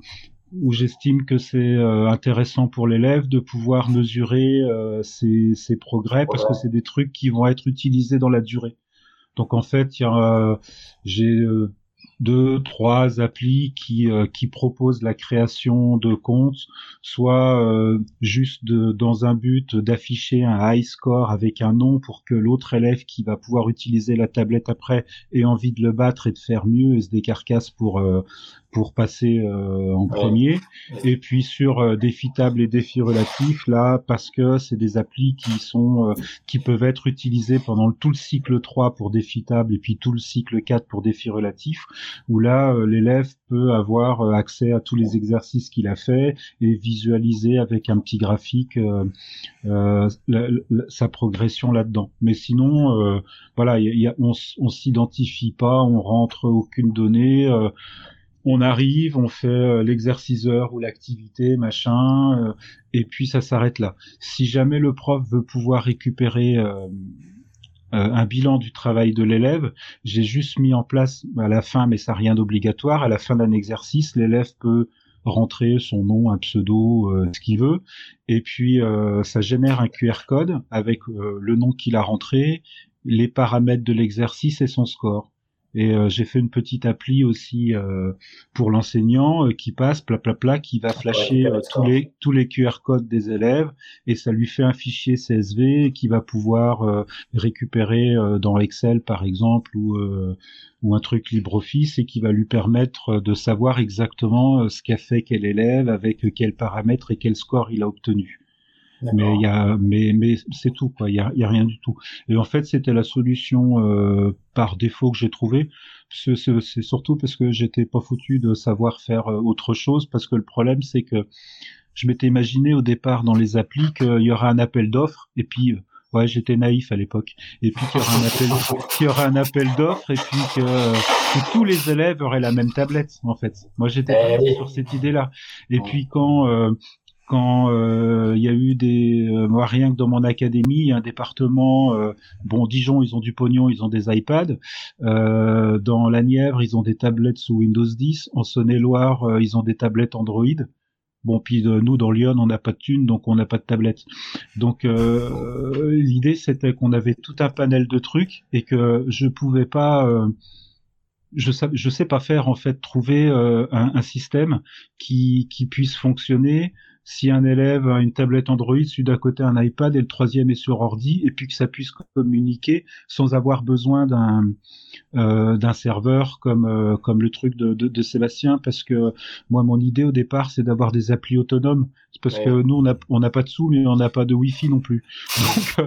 où j'estime que c'est euh, intéressant pour l'élève de pouvoir mesurer euh, ses, ses, progrès parce que c'est des trucs qui vont être utilisés dans la durée. Donc en fait, il y a j'ai euh, deux, trois applis qui, euh, qui proposent la création de comptes, soit euh, juste de, dans un but d'afficher un high score avec un nom pour que l'autre élève qui va pouvoir utiliser la tablette après ait envie de le battre et de faire mieux et se décarcasse pour, euh, pour passer euh, en premier. Et puis sur euh, défi table et défi relatif, là, parce que c'est des applis qui sont euh, qui peuvent être utilisées pendant tout le cycle 3 pour défi table et puis tout le cycle 4 pour défi relatif, où là, euh, l'élève peut avoir euh, accès à tous les exercices qu'il a fait et visualiser avec un petit graphique euh, la, la, sa progression là-dedans. Mais sinon, voilà, y y a, on, on s'identifie pas, on rentre aucune donnée on arrive, on fait euh, l'exerciceur ou l'activité, machin, euh, et puis ça s'arrête là. Si jamais le prof veut pouvoir récupérer euh, un bilan du travail de l'élève, j'ai juste mis en place à la fin, mais ça rien d'obligatoire, à la fin d'un exercice, l'élève peut rentrer son nom, un pseudo, euh, ce qu'il veut, et puis ça génère un QR code avec le nom qu'il a rentré, les paramètres de l'exercice et son score. Et euh, j'ai fait une petite appli aussi euh, pour l'enseignant euh, qui passe pla pla pla qui va flasher ouais, tous les tous les QR codes des élèves et ça lui fait un fichier CSV qui va pouvoir récupérer dans Excel par exemple ou ou un truc LibreOffice et qui va lui permettre de savoir exactement ce qu'a fait quel élève avec quels paramètres et quel score il a obtenu mais il y a mais mais c'est tout quoi. Il y a, y a rien du tout. Et en fait c'était la solution euh, par défaut que j'ai trouvé c'est surtout parce que j'étais pas foutu de savoir faire autre chose. Parce que le problème c'est que je m'étais imaginé au départ dans les applis qu'il y aura un appel d'offres. Et puis ouais j'étais naïf à l'époque. Et puis qu'il y aura un appel qu'il y aura un appel d'offres et puis que, que, tous les élèves auraient la même tablette en fait. Moi j'étais eh sur cette idée là et puis quand euh, quand il euh, y a eu des euh, moi rien que dans mon académie il un département euh, bon Dijon ils ont du pognon ils ont des iPads. Dans la Nièvre ils ont des tablettes sous Windows 10 en Saône-et-Loire ils ont des tablettes Android. Bon puis nous dans Lyon on n'a pas de thunes donc on n'a pas de tablettes donc l'idée c'était qu'on avait tout un panel de trucs et que je pouvais pas je sais, sais pas faire en fait trouver un, un, système qui, qui puisse fonctionner si un élève a une tablette Android, celui d'à côté un iPad et le troisième est sur ordi, et puis que ça puisse communiquer sans avoir besoin d'un euh, d'un serveur comme euh, comme le truc de, de, de, Sébastien, parce que moi mon idée au départ c'est d'avoir des applis autonomes, parce ouais. que nous on n'a on n'a pas de sous mais on n'a pas de Wi-Fi non plus.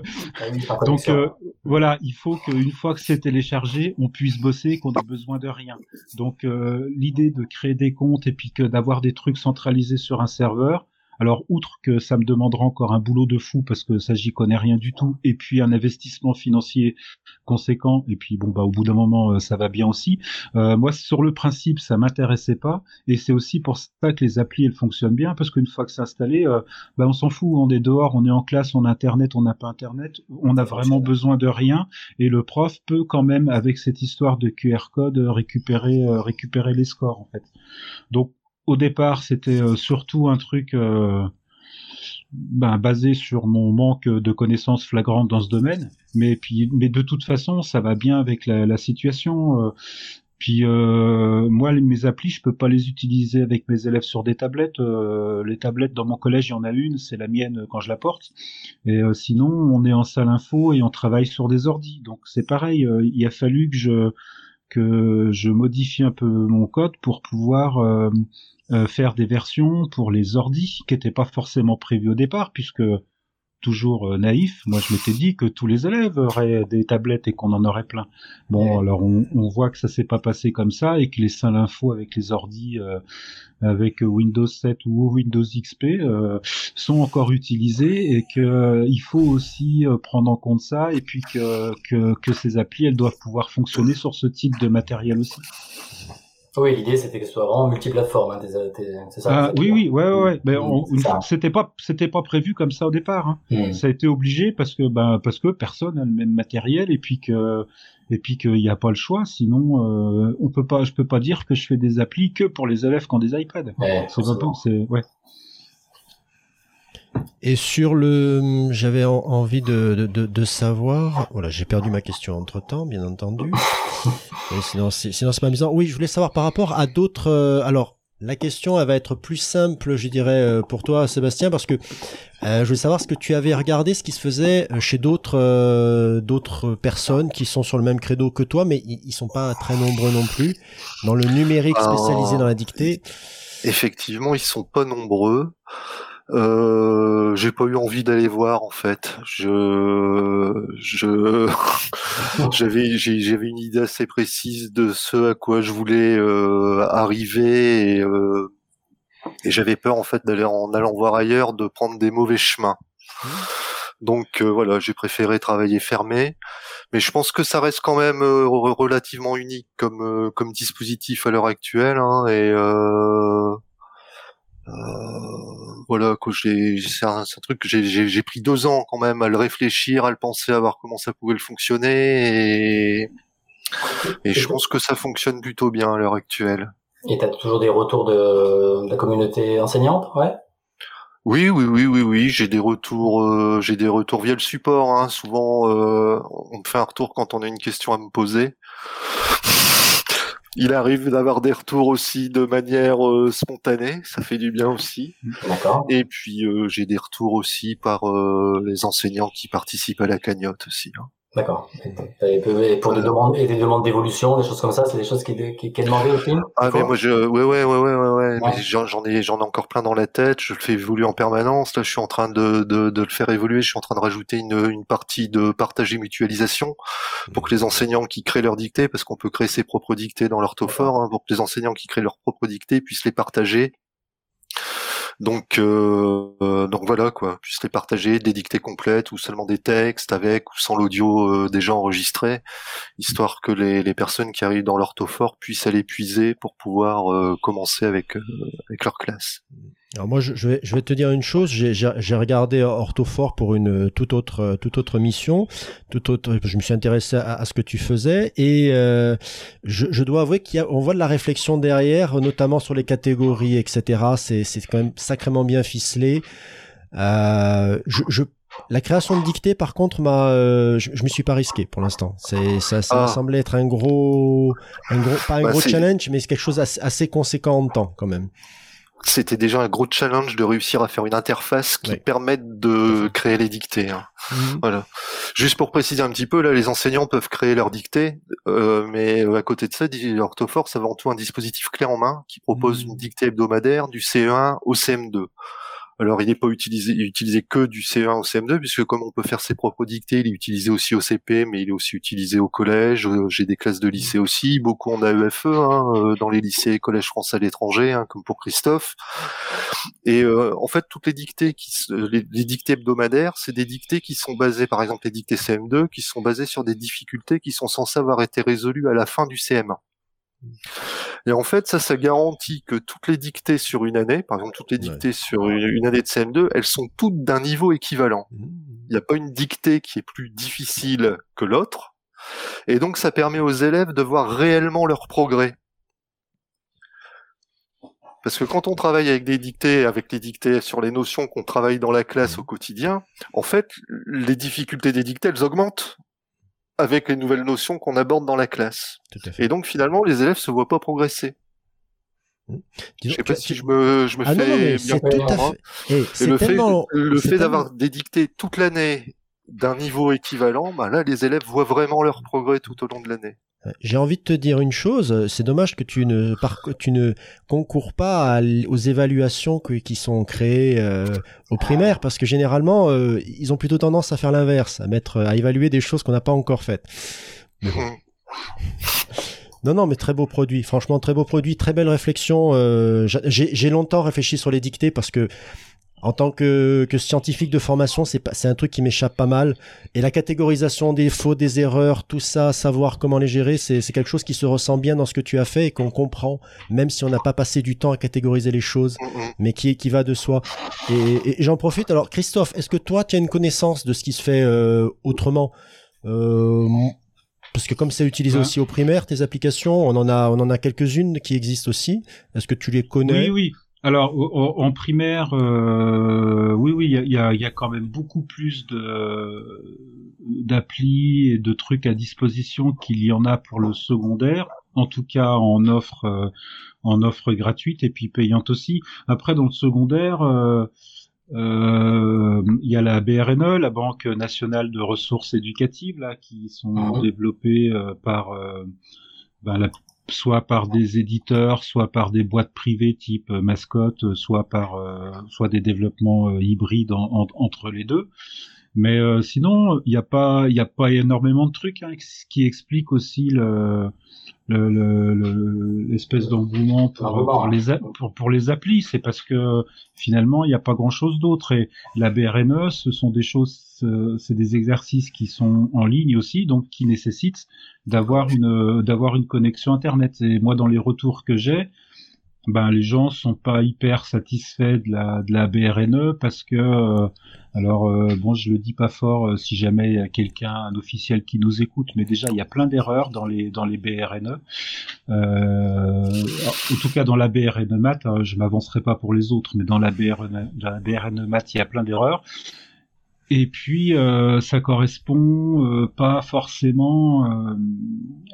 Donc, euh, donc voilà, il faut qu'une fois que c'est téléchargé, on puisse bosser, qu'on ait besoin de rien. Donc l'idée de créer des comptes et puis que d'avoir des trucs centralisés sur un serveur, alors, outre que ça me demandera encore un boulot de fou parce que ça, j'y connais rien du tout, et puis un investissement financier conséquent, et puis bon, bah, au bout d'un moment, ça va bien aussi. Euh, moi, sur le principe, ça m'intéressait pas, et c'est aussi pour ça que les applis, elles fonctionnent bien, parce qu'une fois que c'est installé, euh, bah, on s'en fout, on est dehors, on est en classe, on a Internet, on n'a pas Internet, on a vraiment besoin de rien, et le prof peut quand même, avec cette histoire de QR code, récupérer, euh, récupérer les scores, en fait. Donc, au départ, c'était euh, surtout un truc euh, ben, basé sur mon manque de connaissances flagrantes dans ce domaine. Mais puis, mais de toute façon, ça va bien avec la, la situation. Euh. Puis euh, moi, mes applis, je peux pas les utiliser avec mes élèves sur des tablettes. Euh, les tablettes dans mon collège, il y en a une, c'est la mienne quand je la porte. Et euh, sinon, on est en salle info et on travaille sur des ordis. Donc c'est pareil. il a fallu que je que je modifie un peu mon code pour pouvoir euh, faire des versions pour les ordis qui n'étaient pas forcément prévues au départ puisque toujours euh, naïf. Moi, je m'étais dit que tous les élèves auraient des tablettes et qu'on en aurait plein. Bon, alors on, on voit que ça s'est pas passé comme ça et que les seules infos avec les ordis, euh, avec Windows 7 ou Windows XP, euh, sont encore utilisés et que euh, il faut aussi euh, prendre en compte ça et puis que, que que ces applis, elles doivent pouvoir fonctionner sur ce type de matériel aussi. Oui, l'idée c'était que ce soit vraiment multiplateforme, hein, c'est ça. Ah, oui, oui, ouais, ouais, ouais. Mais ça. fois- c'était pas, c'était pas prévu comme ça au départ. Hein. Hmm. Ça a été obligé parce que, ben, parce que personne a le même matériel et puis que, et puis qu'il n'y a pas le choix. Sinon, euh, on peut pas, je peux pas dire que je fais des applis que pour les élèves qui ont des iPads. Ouais, bon, c'est, ouais. Et sur le, j'avais en- envie de, de, de, de savoir. Voilà, j'ai perdu ma question entre temps, bien entendu. Et sinon, c'est, sinon c'est pas amusant. Oui, je voulais savoir par rapport à d'autres. euh, alors, la question, elle va être plus simple, je dirais, euh, pour toi, Sébastien, parce que euh, je voulais savoir ce que tu avais regardé, ce qui se faisait euh, chez d'autres, euh, d'autres personnes qui sont sur le même credo que toi, mais ils, ils sont pas très nombreux non plus dans le numérique Ah. spécialisé dans la dictée. Effectivement, ils sont pas nombreux. Euh, j'ai pas eu envie d'aller voir en fait. Je, je, j'avais, j'avais une idée assez précise de ce à quoi je voulais euh, arriver et, euh, et j'avais peur en fait d'aller en allant voir ailleurs de prendre des mauvais chemins. Donc euh, voilà, j'ai préféré travailler fermé, mais je pense que ça reste quand même euh, re- relativement unique comme comme dispositif à l'heure actuelle hein, et voilà quoi j'ai c'est un, truc que j'ai- pris deux ans quand même à le réfléchir à le penser à voir comment ça pouvait le fonctionner et et je pense que ça fonctionne plutôt bien à l'heure actuelle. Et t'as toujours des retours de, de la communauté enseignante, ouais? Oui oui oui oui oui j'ai des retours euh, j'ai des retours via le support hein. souvent euh, on me fait un retour quand on a une question à me poser il arrive d'avoir des retours aussi de manière euh, spontanée ça fait du bien aussi D'accord. Et puis euh, j'ai des retours aussi par euh, les enseignants qui participent à la cagnotte aussi. hein. D'accord. Et, pour des demandes, et des demandes d'évolution, des choses comme ça, c'est des choses qui, qui, qui est demandé aussi Ah mais moi je ouais ouais ouais ouais ouais, ouais. Ouais. mais j'en j'en ai j'en ai encore plein dans la tête, je le fais évoluer en permanence. Là, je suis en train de de, de le faire évoluer, je suis en train de rajouter une une partie de partage et mutualisation pour que les enseignants qui créent leurs dictées parce qu'on peut créer ses propres dictées dans l'orthophore hein, pour que les enseignants qui créent leurs propres dictées puissent les partager. Donc, euh, donc voilà quoi, puissent les partager, des dictées complètes ou seulement des textes avec ou sans l'audio euh, déjà enregistré, histoire que les, les personnes qui arrivent dans l'orthophore puissent aller puiser pour pouvoir euh, commencer avec euh, avec leur classe. Alors moi, je, je vais, je vais te dire une chose. J'ai, regardé Orthofort pour une euh, toute autre, euh, toute autre mission, toute autre. Je me suis intéressé à, à ce que tu faisais et euh, je, je dois avouer qu'il y a, on voit de la réflexion derrière, notamment sur les catégories, etc. C'est, quand même sacrément bien ficelé. Euh, je, je, la création de dictée, par contre, m'a, euh, je, je me suis pas risqué pour l'instant. C'est, ça, ça m'a Ah. semblé être un gros, un gros, pas un Bah, gros challenge, mais c'est quelque chose assez, assez conséquent en temps quand même. C'était déjà un gros challenge de réussir à faire une interface qui permette de créer les dictées. hein. Voilà. Juste pour préciser un petit peu, là, les enseignants peuvent créer leurs dictées, euh, mais euh, à côté de ça, Orthophore, c'est avant tout un dispositif clé en main qui propose Mhm. une dictée hebdomadaire du CE1 au CM2. Alors, il n'est pas utilisé, que du CE1 au CM2, puisque comme on peut faire ses propres dictées, il est utilisé aussi au CP, mais il est aussi utilisé au collège. Euh, J'ai des classes de lycée aussi, beaucoup en AEFE, hein, euh, dans les lycées et collèges français à l'étranger, hein, comme pour Christophe. Et euh, en fait, toutes les dictées qui, les dictées hebdomadaires, c'est des dictées qui sont basées, par exemple les dictées CM2, qui sont basées sur des difficultés qui sont censées avoir été résolues à la fin du CM1. Et en fait, ça, ça garantit que toutes les dictées sur une année, par exemple toutes les Ouais. dictées sur une, une année de CM2, elles sont toutes d'un niveau équivalent. Il n'y a pas une dictée qui est plus difficile que l'autre. Et donc, ça permet aux élèves de voir réellement leur progrès. Parce que quand on travaille avec des dictées, avec les dictées sur les notions qu'on travaille dans la classe au quotidien, en fait, les difficultés des dictées, elles augmentent avec les nouvelles notions qu'on aborde dans la classe. Tout à fait. Et donc, finalement, les élèves se voient pas progresser. Je Disons sais pas si je me, je me Ah fais non, bien c'est tout à comprendre. fait. Eh, Et c'est le fait, tellement. le c'est fait tellement- d'avoir des dictées toute l'année d'un niveau équivalent, bah là, les élèves voient vraiment leur progrès tout au long de l'année. J'ai envie de te dire une chose, c'est dommage que tu ne, par, tu ne concours pas à aux évaluations que, qui sont créées euh, au primaire, parce que généralement, euh, ils ont plutôt tendance à faire l'inverse, à mettre, à évaluer des choses qu'on n'a pas encore faites. Mais bon. Non, non, mais très beau produit. Franchement, très beau produit, très belle réflexion. Euh, J'ai longtemps réfléchi sur les dictées parce que en tant que, que scientifique de formation, c'est un truc qui m'échappe pas mal. Et la catégorisation des faux, des erreurs, tout ça, savoir comment les gérer, c'est quelque chose qui se ressent bien dans ce que tu as fait et qu'on comprend, même si on n'a pas passé du temps à catégoriser les choses, mais qui, qui va de soi. Et, et j'en profite. Alors, Christophe, est-ce que toi, tu as une connaissance de ce qui se fait euh, autrement? Euh, parce que comme c'est utilisé aussi au primaire, tes applications, on en a, on en a quelques-unes qui existent aussi. Est-ce que tu les connais? Oui, oui. Alors en primaire, euh, oui, oui, il y a, y a, quand même beaucoup plus de d'applis et de trucs à disposition qu'il y en a pour le secondaire. En tout cas, en offre, euh, en offre gratuite et puis payante aussi. Après, dans le secondaire. Euh, euh, il y a la BRNE, la Banque nationale de ressources éducatives, là, qui sont mhm. développées euh, par euh, ben, la, soit par des éditeurs, soit par des boîtes privées type mascotte, soit par soit des développements hybrides entre les deux. Mais sinon, il n'y a pas il y a pas énormément de trucs hein, qui expliquent aussi le l'espèce le, d'engouement pour, pour, les pour, pour les applis, c'est parce que finalement il n'y a pas grand chose d'autre. Et la BRNE ce sont des choses c'est des exercices qui sont en ligne aussi donc qui nécessitent d'avoir une d'avoir une connexion internet. Et moi dans les retours que j'ai ben les gens sont pas hyper satisfaits de la de la BRNE parce que euh, alors euh, bon je le dis pas fort euh, si jamais il y a quelqu'un un officiel qui nous écoute mais déjà il y a plein d'erreurs dans les dans les BRNE en tout cas dans la BRNE math hein, je m'avancerai pas pour les autres mais dans la BRNE la BRNE math il y a plein d'erreurs et puis ça correspond pas forcément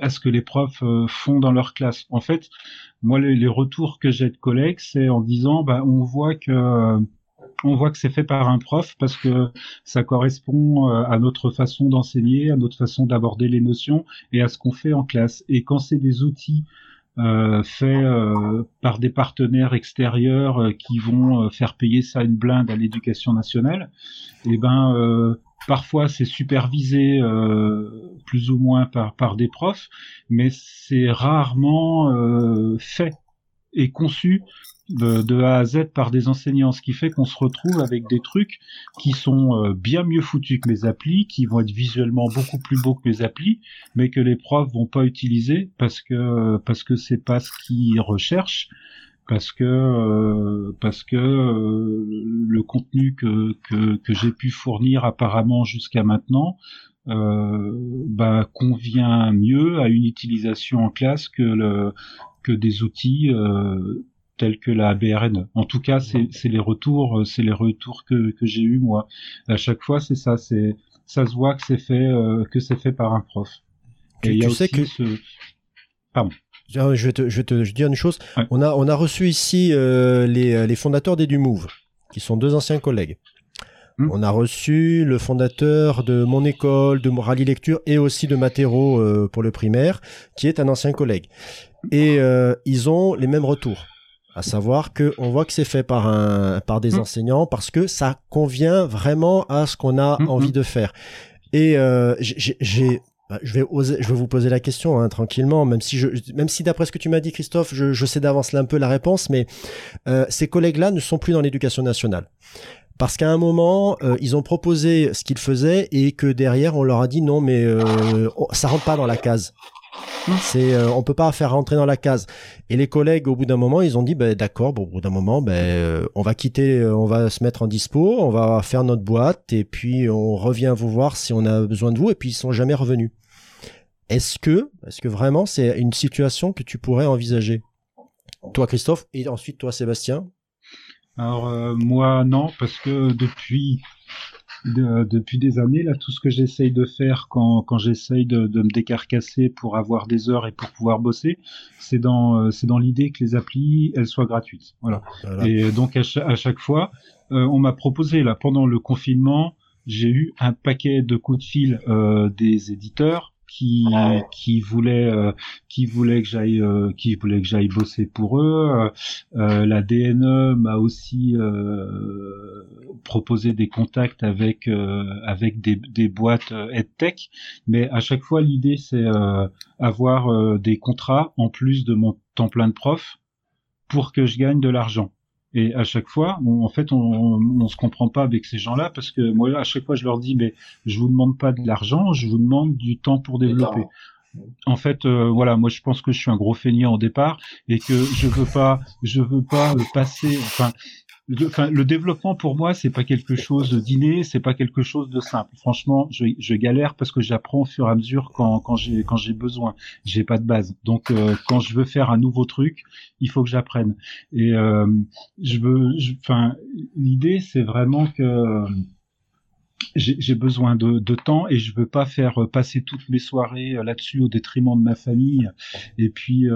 à ce que les profs font dans leur classe. En fait, moi, les, retours que j'ai de collègues, c'est en disant, bah, on voit que on voit que c'est fait par un prof parce que ça correspond euh, à notre façon d'enseigner, à notre façon d'aborder les notions et à ce qu'on fait en classe. Et quand c'est des outils euh, faits euh, par des partenaires extérieurs euh, qui vont faire payer ça une blinde à l'éducation nationale, et eh ben Parfois, c'est supervisé euh, plus ou moins par, par des profs, mais c'est rarement euh, fait et conçu de, A à Z par des enseignants, ce qui fait qu'on se retrouve avec des trucs qui sont euh, bien mieux foutus que mes applis, qui vont être visuellement beaucoup plus beaux que mes applis, mais que les profs vont pas utiliser parce que parce que c'est pas ce qu'ils recherchent parce que euh, parce que euh, le contenu que que, j'ai pu fournir apparemment jusqu'à maintenant bah, convient mieux à une utilisation en classe que que des outils euh, tels que la BRN. En tout cas, c'est les retours, c'est les retours que, que j'ai eu moi. À chaque fois, c'est ça, c'est ça se voit que c'est fait que c'est fait par un prof. Et il y a aussi que ce... pardon. Je vais te, je te dire une chose. On, a, on a reçu ici euh, les, les fondateurs d'EduMove, qui sont deux anciens collègues. Hmm. On a reçu le fondateur de mon école, de Morali Lecture et aussi de Matero euh, pour le primaire, qui est un ancien collègue. Et euh, ils ont les mêmes retours. À savoir que on voit que c'est fait par un par des hmm. enseignants parce que ça convient vraiment à ce qu'on a hmm, envie de faire. Et j'ai bah, je vais oser, je vais vous poser la question hein, tranquillement, même si je, même si d'après ce que tu m'as dit, Christophe, je, je sais d'avance là un peu la réponse, mais euh, ces collègues-là ne sont plus dans l'éducation nationale. Parce qu'à un moment, euh, ils ont proposé ce qu'ils faisaient et que derrière, on leur a dit non, mais euh, ça rentre pas dans la case. C'est, euh, on peut pas faire rentrer dans la case. Et les collègues, au bout d'un moment, ils ont dit, ben d'accord, bon, au bout d'un moment, ben euh, on va quitter, euh, on va se mettre en dispo, on va faire notre boîte et puis on revient vous voir si on a besoin de vous. Et puis ils sont jamais revenus. Est-ce que, est-ce que vraiment c'est une situation que tu pourrais envisager? Toi, Christophe, et ensuite toi, Sébastien? Alors moi, non, parce que depuis depuis des années là tout ce que j'essaye de faire quand, quand j'essaye de, de, me décarcasser pour avoir des heures et pour pouvoir bosser c'est dans euh, c'est dans l'idée que les applis elles soient gratuites. Voilà, et donc à, chaque fois euh, on m'a proposé là pendant le confinement j'ai eu un paquet de coups de fil euh, des éditeurs qui qui voulaient euh, qui que j'aille euh, qui voulaient que j'aille bosser pour eux. Euh, la DNE m'a aussi euh, proposé des contacts avec euh, avec des des boîtes EdTech, mais à chaque fois l'idée c'est avoir des contrats en plus de mon temps plein de prof pour que je gagne de l'argent. Et à chaque fois, on- en fait, on, on, on se comprend pas avec ces gens-là parce que moi, à chaque fois, je leur dis, mais je vous demande pas de l'argent, je vous demande du temps pour développer. En fait, euh, voilà, moi, je pense que je suis un gros feignant au départ et que je veux pas, je veux pas euh, passer, enfin. Le- développement pour moi, c'est pas quelque chose d'inné, c'est pas quelque chose de simple. Franchement, je, galère parce que j'apprends au fur et à mesure quand, quand j'ai quand j'ai besoin. J'ai pas de base. Donc, euh, quand je veux faire un nouveau truc, il faut que j'apprenne. Et euh, je veux, enfin, l'idée c'est vraiment que euh, j'ai besoin de, temps et je veux pas faire euh, passer toutes mes soirées là-dessus au détriment de ma famille et puis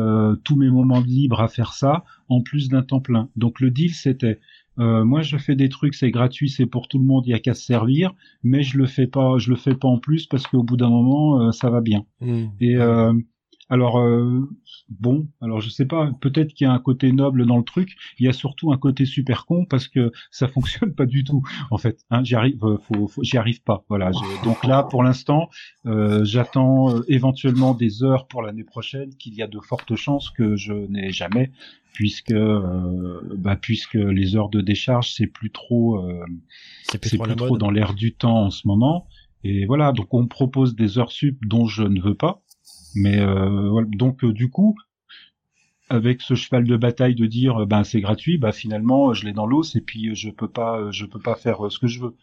tous mes moments de libre à faire ça en plus d'un temps plein. Donc le deal c'était euh, moi je fais des trucs c'est gratuit c'est pour tout le monde il y a qu'à se servir mais je le fais pas je le fais pas en plus parce qu'au bout d'un moment euh, ça va bien. Hmm. Et euh, alors euh, bon, alors je sais pas, peut-être qu'il y a un côté noble dans le truc. Il y a surtout un côté super con parce que ça fonctionne pas du tout. En fait, hein, j'y arrive, euh, faut, faut- j'y arrive pas. Voilà. Donc là, pour l'instant, euh, j'attends euh, éventuellement des heures pour l'année prochaine, qu'il y a de fortes chances que je n'ai jamais, puisque euh, bah, puisque les heures de décharge c'est plus trop. euh, C'est plus trop plus dans l'air du temps en ce moment. Et voilà, donc on me propose des heures sup dont je ne veux pas. Mais euh, voilà. donc euh, du coup, avec ce cheval de bataille de dire euh, ben c'est gratuit, bah finalement je l'ai dans l'os et puis je peux pas, euh, je peux pas faire ce que je veux.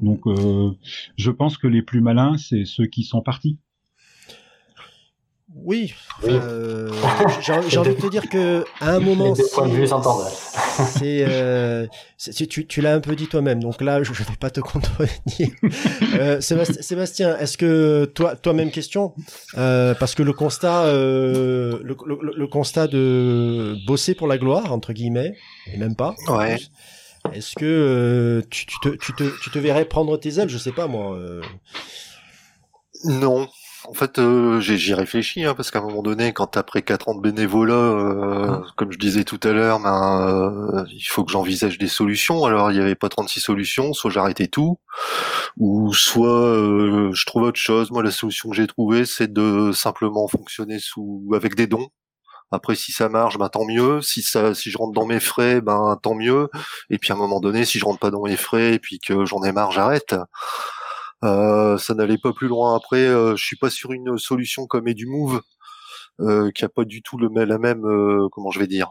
Donc euh, je pense que les plus malins c'est ceux qui sont partis. Oui, Oui. euh, j'ai envie de te dire que à un moment, c'est- euh, tu, tu l'as un peu dit toi-même, donc là, je ne vais pas te contredire. Euh, Sébastien, est-ce que toi, toi même question, euh, parce que le constat, euh, le, le- le constat de bosser pour la gloire entre guillemets, et même pas. Ouais. Est-ce que euh, tu, tu, te, tu, te, tu te verrais prendre tes ailes, je sais pas moi. euh, Non. En fait, euh, j'ai- j'y réfléchis, hein, parce qu'à un moment donné, quand après quatre ans de bénévolat, euh, comme je disais tout à l'heure, ben, euh, il faut que j'envisage des solutions. Alors, il n'y avait pas 36 solutions, soit j'arrêtais tout, ou soit euh, je trouve autre chose. Moi, la solution que j'ai trouvée, c'est de simplement fonctionner sous avec des dons. Après, si ça marche, ben tant mieux. Si ça, si je rentre dans mes frais, ben tant mieux. Et puis à un moment donné, si je rentre pas dans mes frais et puis que j'en ai marre, j'arrête. Euh, ça n'allait pas plus loin. Après, euh, je suis pas sur une solution comme EduMove, euh, qui a pas du tout le même- la même, comment je vais dire,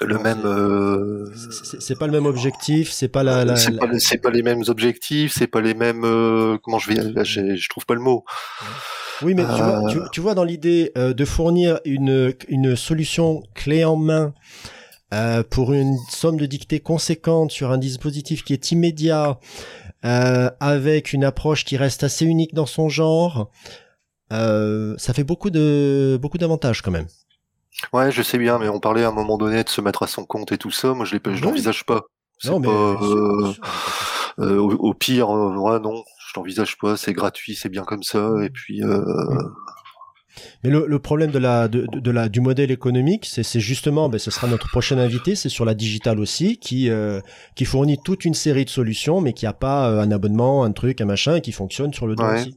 le Non, même. c'est- euh, pas le même objectif, c'est pas la. la- c'est la- pas, les mêmes objectifs, c'est pas les mêmes. euh, comment je vais, là, je trouve pas le mot. Oui, mais tu, vois, tu, tu vois, dans l'idée de fournir une, une solution clé en main pour une somme de dictée conséquente sur un dispositif qui est immédiat, euh, avec une approche qui reste assez unique dans son genre, euh, ça fait beaucoup de beaucoup d'avantages quand même. Ouais, je sais bien, mais on parlait à un moment donné de se mettre à son compte et tout ça. Moi, je l'ai, pas- je Oui. l'envisage pas. Non, mais pas, euh, euh, au, au pire, euh, ouais, non, je l'envisage pas. C'est gratuit, c'est bien comme ça. Et puis, euh, Mais le, le problème de la, de, de- de la, du modèle économique, c'est, justement, ben, ce sera notre prochain invité, c'est sur la digitale aussi, qui, euh, qui fournit toute une série de solutions, mais qui a pas euh, un abonnement, un truc, un machin, et qui fonctionne sur le dos Ouais. aussi.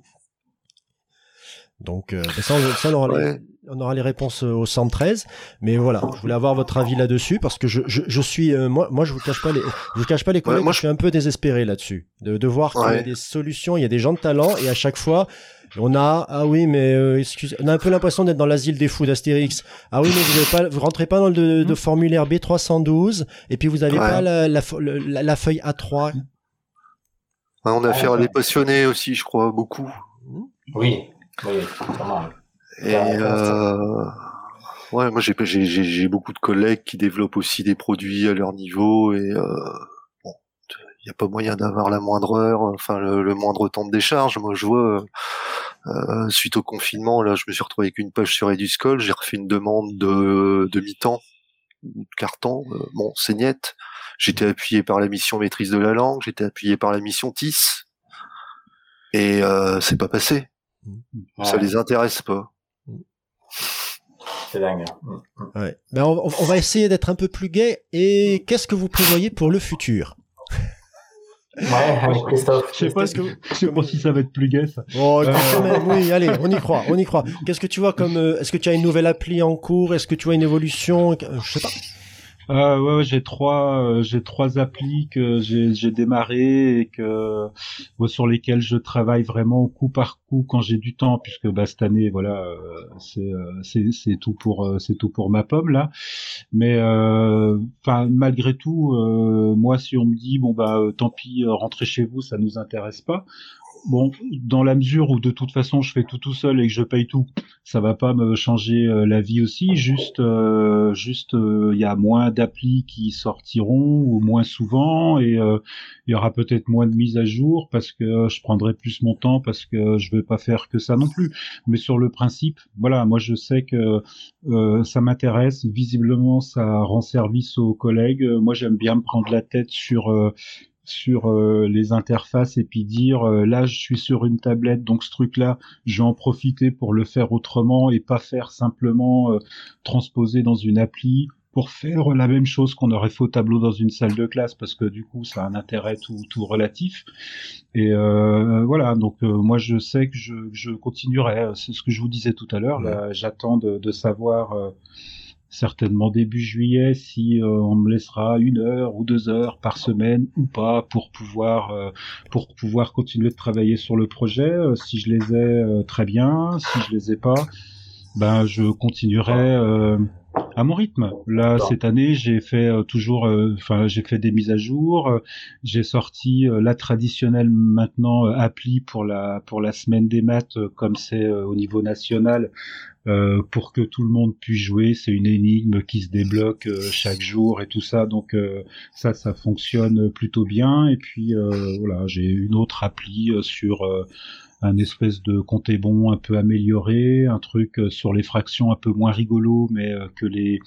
Donc, euh, ben ça, on, ça, on aura, les, Ouais. on aura les réponses au 113. Mais voilà, je voulais avoir votre avis là-dessus, parce que je, je, je suis, euh, moi, moi, je vous cache pas les, je vous cache pas les collègues, moi, je suis un peu désespéré là-dessus, de, de voir qu'il y a des solutions, il y a des gens de talent, et à chaque fois, on a ah oui mais euh, excusez on a un peu l'impression d'être dans l'asile des fous d'Astérix ah oui mais vous avez pas vous rentrez pas dans le de, de formulaire B312 et puis vous avez Ouais. pas la, la, fo- le- la, la feuille A3 ouais, on a affaire à des passionnés aussi, je crois, beaucoup. Oui, oui. Et Ouais, euh, ouais, moi j'ai j'ai j'ai j'ai beaucoup de collègues qui développent aussi des produits à leur niveau et euh, il n'y a pas moyen d'avoir la moindre heure, enfin le, le moindre temps de décharge. Moi je vois euh, suite au confinement là, je me suis retrouvé avec une page sur Eduscol, j'ai refait une demande de de mi-temps ou de carton, euh, bon c'est net. J'étais appuyé par la mission maîtrise de la langue, j'étais appuyé par la mission TIS, et euh, c'est pas passé. Ça Ouais, les intéresse pas. C'est dingue. Ouais. Ben, on, on va essayer d'être un peu plus gai. Et qu'est-ce que vous prévoyez pour le futur? Ouais, avec Christophe. Je sais pas, Qu'est-ce que- je sais pas si ça va être plus gai ça. Oh, Euh. quand même, oui, allez, on y croit, on y croit. Qu'est-ce que tu vois comme euh, Est-ce que tu as une nouvelle appli en cours? Est-ce que tu vois une évolution? Euh, Je sais pas. Euh, ouais, j'ai trois, euh, j'ai trois applis que j'ai, démarré et que sur lesquelles je travaille vraiment coup par coup quand j'ai du temps, puisque bah, cette année, voilà, euh, c'est, euh, c'est, c'est tout pour, c'est tout pour ma pomme là. Mais enfin, malgré tout, moi, si on me dit bon bah tant pis, rentrez chez vous, ça nous intéresse pas. Bon, dans la mesure où de toute façon je fais tout tout seul et que je paye tout, ça va pas me changer euh, la vie aussi. Juste, euh, juste, il y a moins d'applis qui sortiront ou moins souvent et euh, il y aura peut-être moins de mises à jour parce que je prendrai plus mon temps parce que je vais pas faire que ça non plus. Mais sur le principe, voilà, moi je sais que euh, ça m'intéresse. Visiblement, ça rend service aux collègues. Euh, Moi, j'aime bien me prendre la tête sur euh, sur euh, les interfaces et puis dire euh, là je suis sur une tablette donc ce truc là je vais en profiter pour le faire autrement et pas faire simplement euh, transposer dans une appli pour faire la même chose qu'on aurait fait au tableau dans une salle de classe parce que du coup ça a un intérêt tout, tout relatif. Et euh, voilà donc euh, moi je sais que je, je continuerai. C'est ce que je vous disais tout à l'heure. Là j'attends de, de savoir euh, certainement début juillet si euh, on me laissera une heure ou deux heures par semaine ou pas pour pouvoir euh, pour pouvoir continuer de travailler sur le projet Euh, si je les ai euh, très bien si je les ai pas ben je continuerai euh, à mon rythme. Là cette année, j'ai fait euh, toujours, euh, enfin j'ai fait des mises à jour. euh, j'ai sorti euh, la traditionnelle maintenant euh, appli pour la pour la semaine des maths, euh, comme c'est euh, au niveau national, euh, pour que tout le monde puisse jouer. C'est une énigme qui se débloque euh, chaque jour et tout ça. Donc euh, ça, ça fonctionne plutôt bien. Et puis euh, voilà, j'ai une autre appli sur un espèce de compté bon un peu amélioré, un truc sur les fractions un peu moins rigolo, mais que les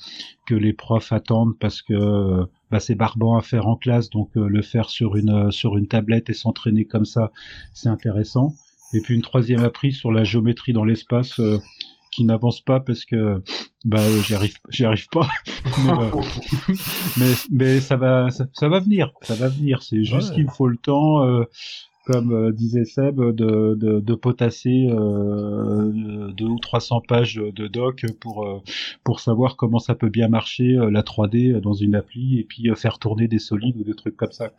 que les profs attendent parce que bah, c'est barbant à faire en classe, donc le faire sur une sur une tablette et s'entraîner comme ça, c'est intéressant. Et puis une troisième appris sur la géométrie dans l'espace qui n'avance pas parce que bah euh, j'y arrive j'y arrive pas. Mais, euh, mais mais ça va ça, ça va venir ça va venir. C'est juste Ouais. qu'il me faut le temps euh, comme euh, disait Seb de de, de potasser euh, deux ou 300 pages de doc pour pour savoir comment ça peut bien marcher euh, la 3D dans une appli et puis euh, faire tourner des solides ou des trucs comme ça.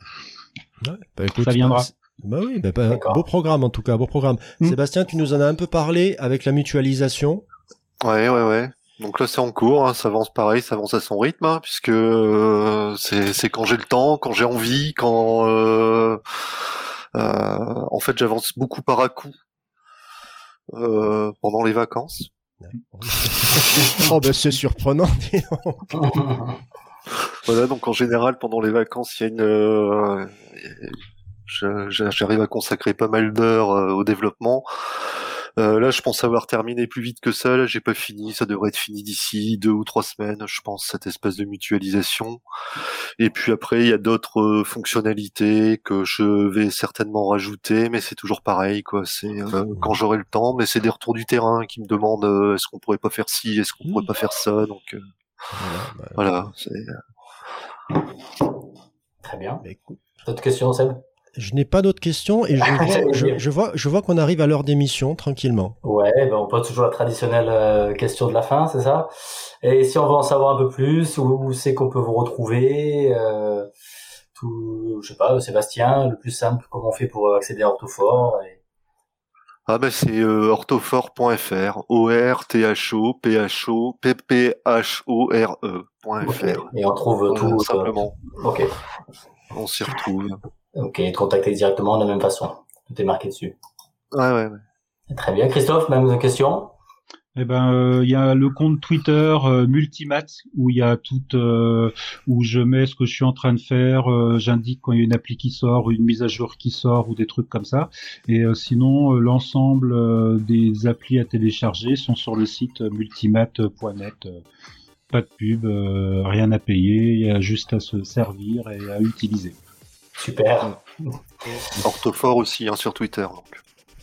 Ouais, bah, écoute, Ça viendra. Bah oui, bah, bah, beau programme en tout cas, beau programme. Mm. Sébastien, tu nous en as un peu parlé avec la mutualisation? Ouais, ouais, ouais. Donc là, c'est en cours, hein, ça avance pareil, ça avance à son rythme, hein, puisque euh, c'est c'est quand j'ai le temps, quand j'ai envie, quand... euh, euh, en fait, j'avance beaucoup par à coup euh, pendant les vacances. oh ben c'est surprenant. dis donc. Voilà, donc en général, pendant les vacances, il y a une... J'arrive à consacrer pas mal d'heures euh, au développement. Euh, là, je pense avoir terminé plus vite que ça. Là, j'ai pas fini. Ça devrait être fini d'ici deux ou trois semaines, je pense, cette espèce de mutualisation. Et puis après, il y a d'autres euh, fonctionnalités que je vais certainement rajouter, mais c'est toujours pareil, quoi. C'est euh, quand j'aurai le temps, mais c'est des retours du terrain qui me demandent euh, est-ce qu'on pourrait pas faire ci, est-ce qu'on pourrait pas faire ça. Donc euh, Voilà, bah, voilà. Très bien. bah, D'autres questions, Seb? Je n'ai pas d'autres questions et je vois, je, je vois, je vois qu'on arrive à l'heure d'émission tranquillement. Ouais, ben on pose toujours la traditionnelle euh, question de la fin, c'est ça? Et si on veut en savoir un peu plus, où, où c'est qu'on peut vous retrouver euh, tout, Je sais pas, Sébastien, le plus simple, comment on fait pour accéder à Orthophore et... Ah ben c'est euh, orthophore.fr, O R T H O P H O P P H O R E.fr. Ok. Et on trouve tout. euh, simplement, Ok. on s'y retrouve. Ok, et de contacter directement de la même façon. Tout est marqué dessus. Ouais ouais. ouais. Très bien. Christophe, même question? Eh ben, euh, il y a le compte Twitter euh, Multimat où il y a tout, euh, où je mets ce que je suis en train de faire. euh, J'indique quand il y a une appli qui sort, une mise à jour qui sort ou des trucs comme ça. Et euh, sinon, euh, l'ensemble euh, des applis à télécharger sont sur le site multimat.net. pas de pub, euh, rien à payer, il y a juste à se servir et à utiliser. Super. Orthophore aussi hein, sur Twitter. Donc,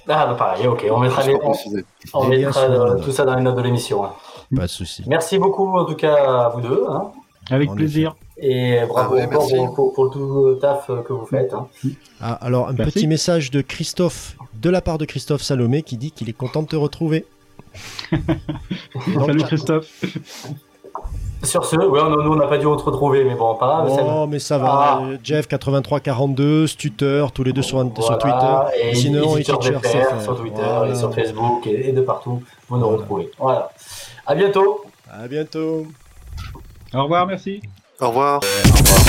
Ah, bah pareil, ok. On mettra, les- on, mettra euh, tout ça dans les notes de l'émission. hein. Pas de souci. Merci beaucoup, en tout cas, à vous deux. hein. Avec En plaisir. Et bravo Ah ouais, encore merci. pour, pour- pour le tout le taf euh, que vous faites. hein. Ah, alors, un Merci. petit message de Christophe, de la part de Christophe Salomé, qui dit qu'il est content de te retrouver. Salut Christophe. Sur ce, ouais, on- nous, on n'a pas dû te retrouver, mais bon, pas grave. c'est- Oh, mais ça va. Ah. Jeff 8342, Stutter, tous les deux sur, sur Twitter. Et Sinon, Teacher Teacher CFR, sur Twitter voilà. et sur Facebook et, et de partout, vous nous Voilà. retrouvez. Voilà. À bientôt. À bientôt. Au revoir, merci. Au revoir. Au revoir.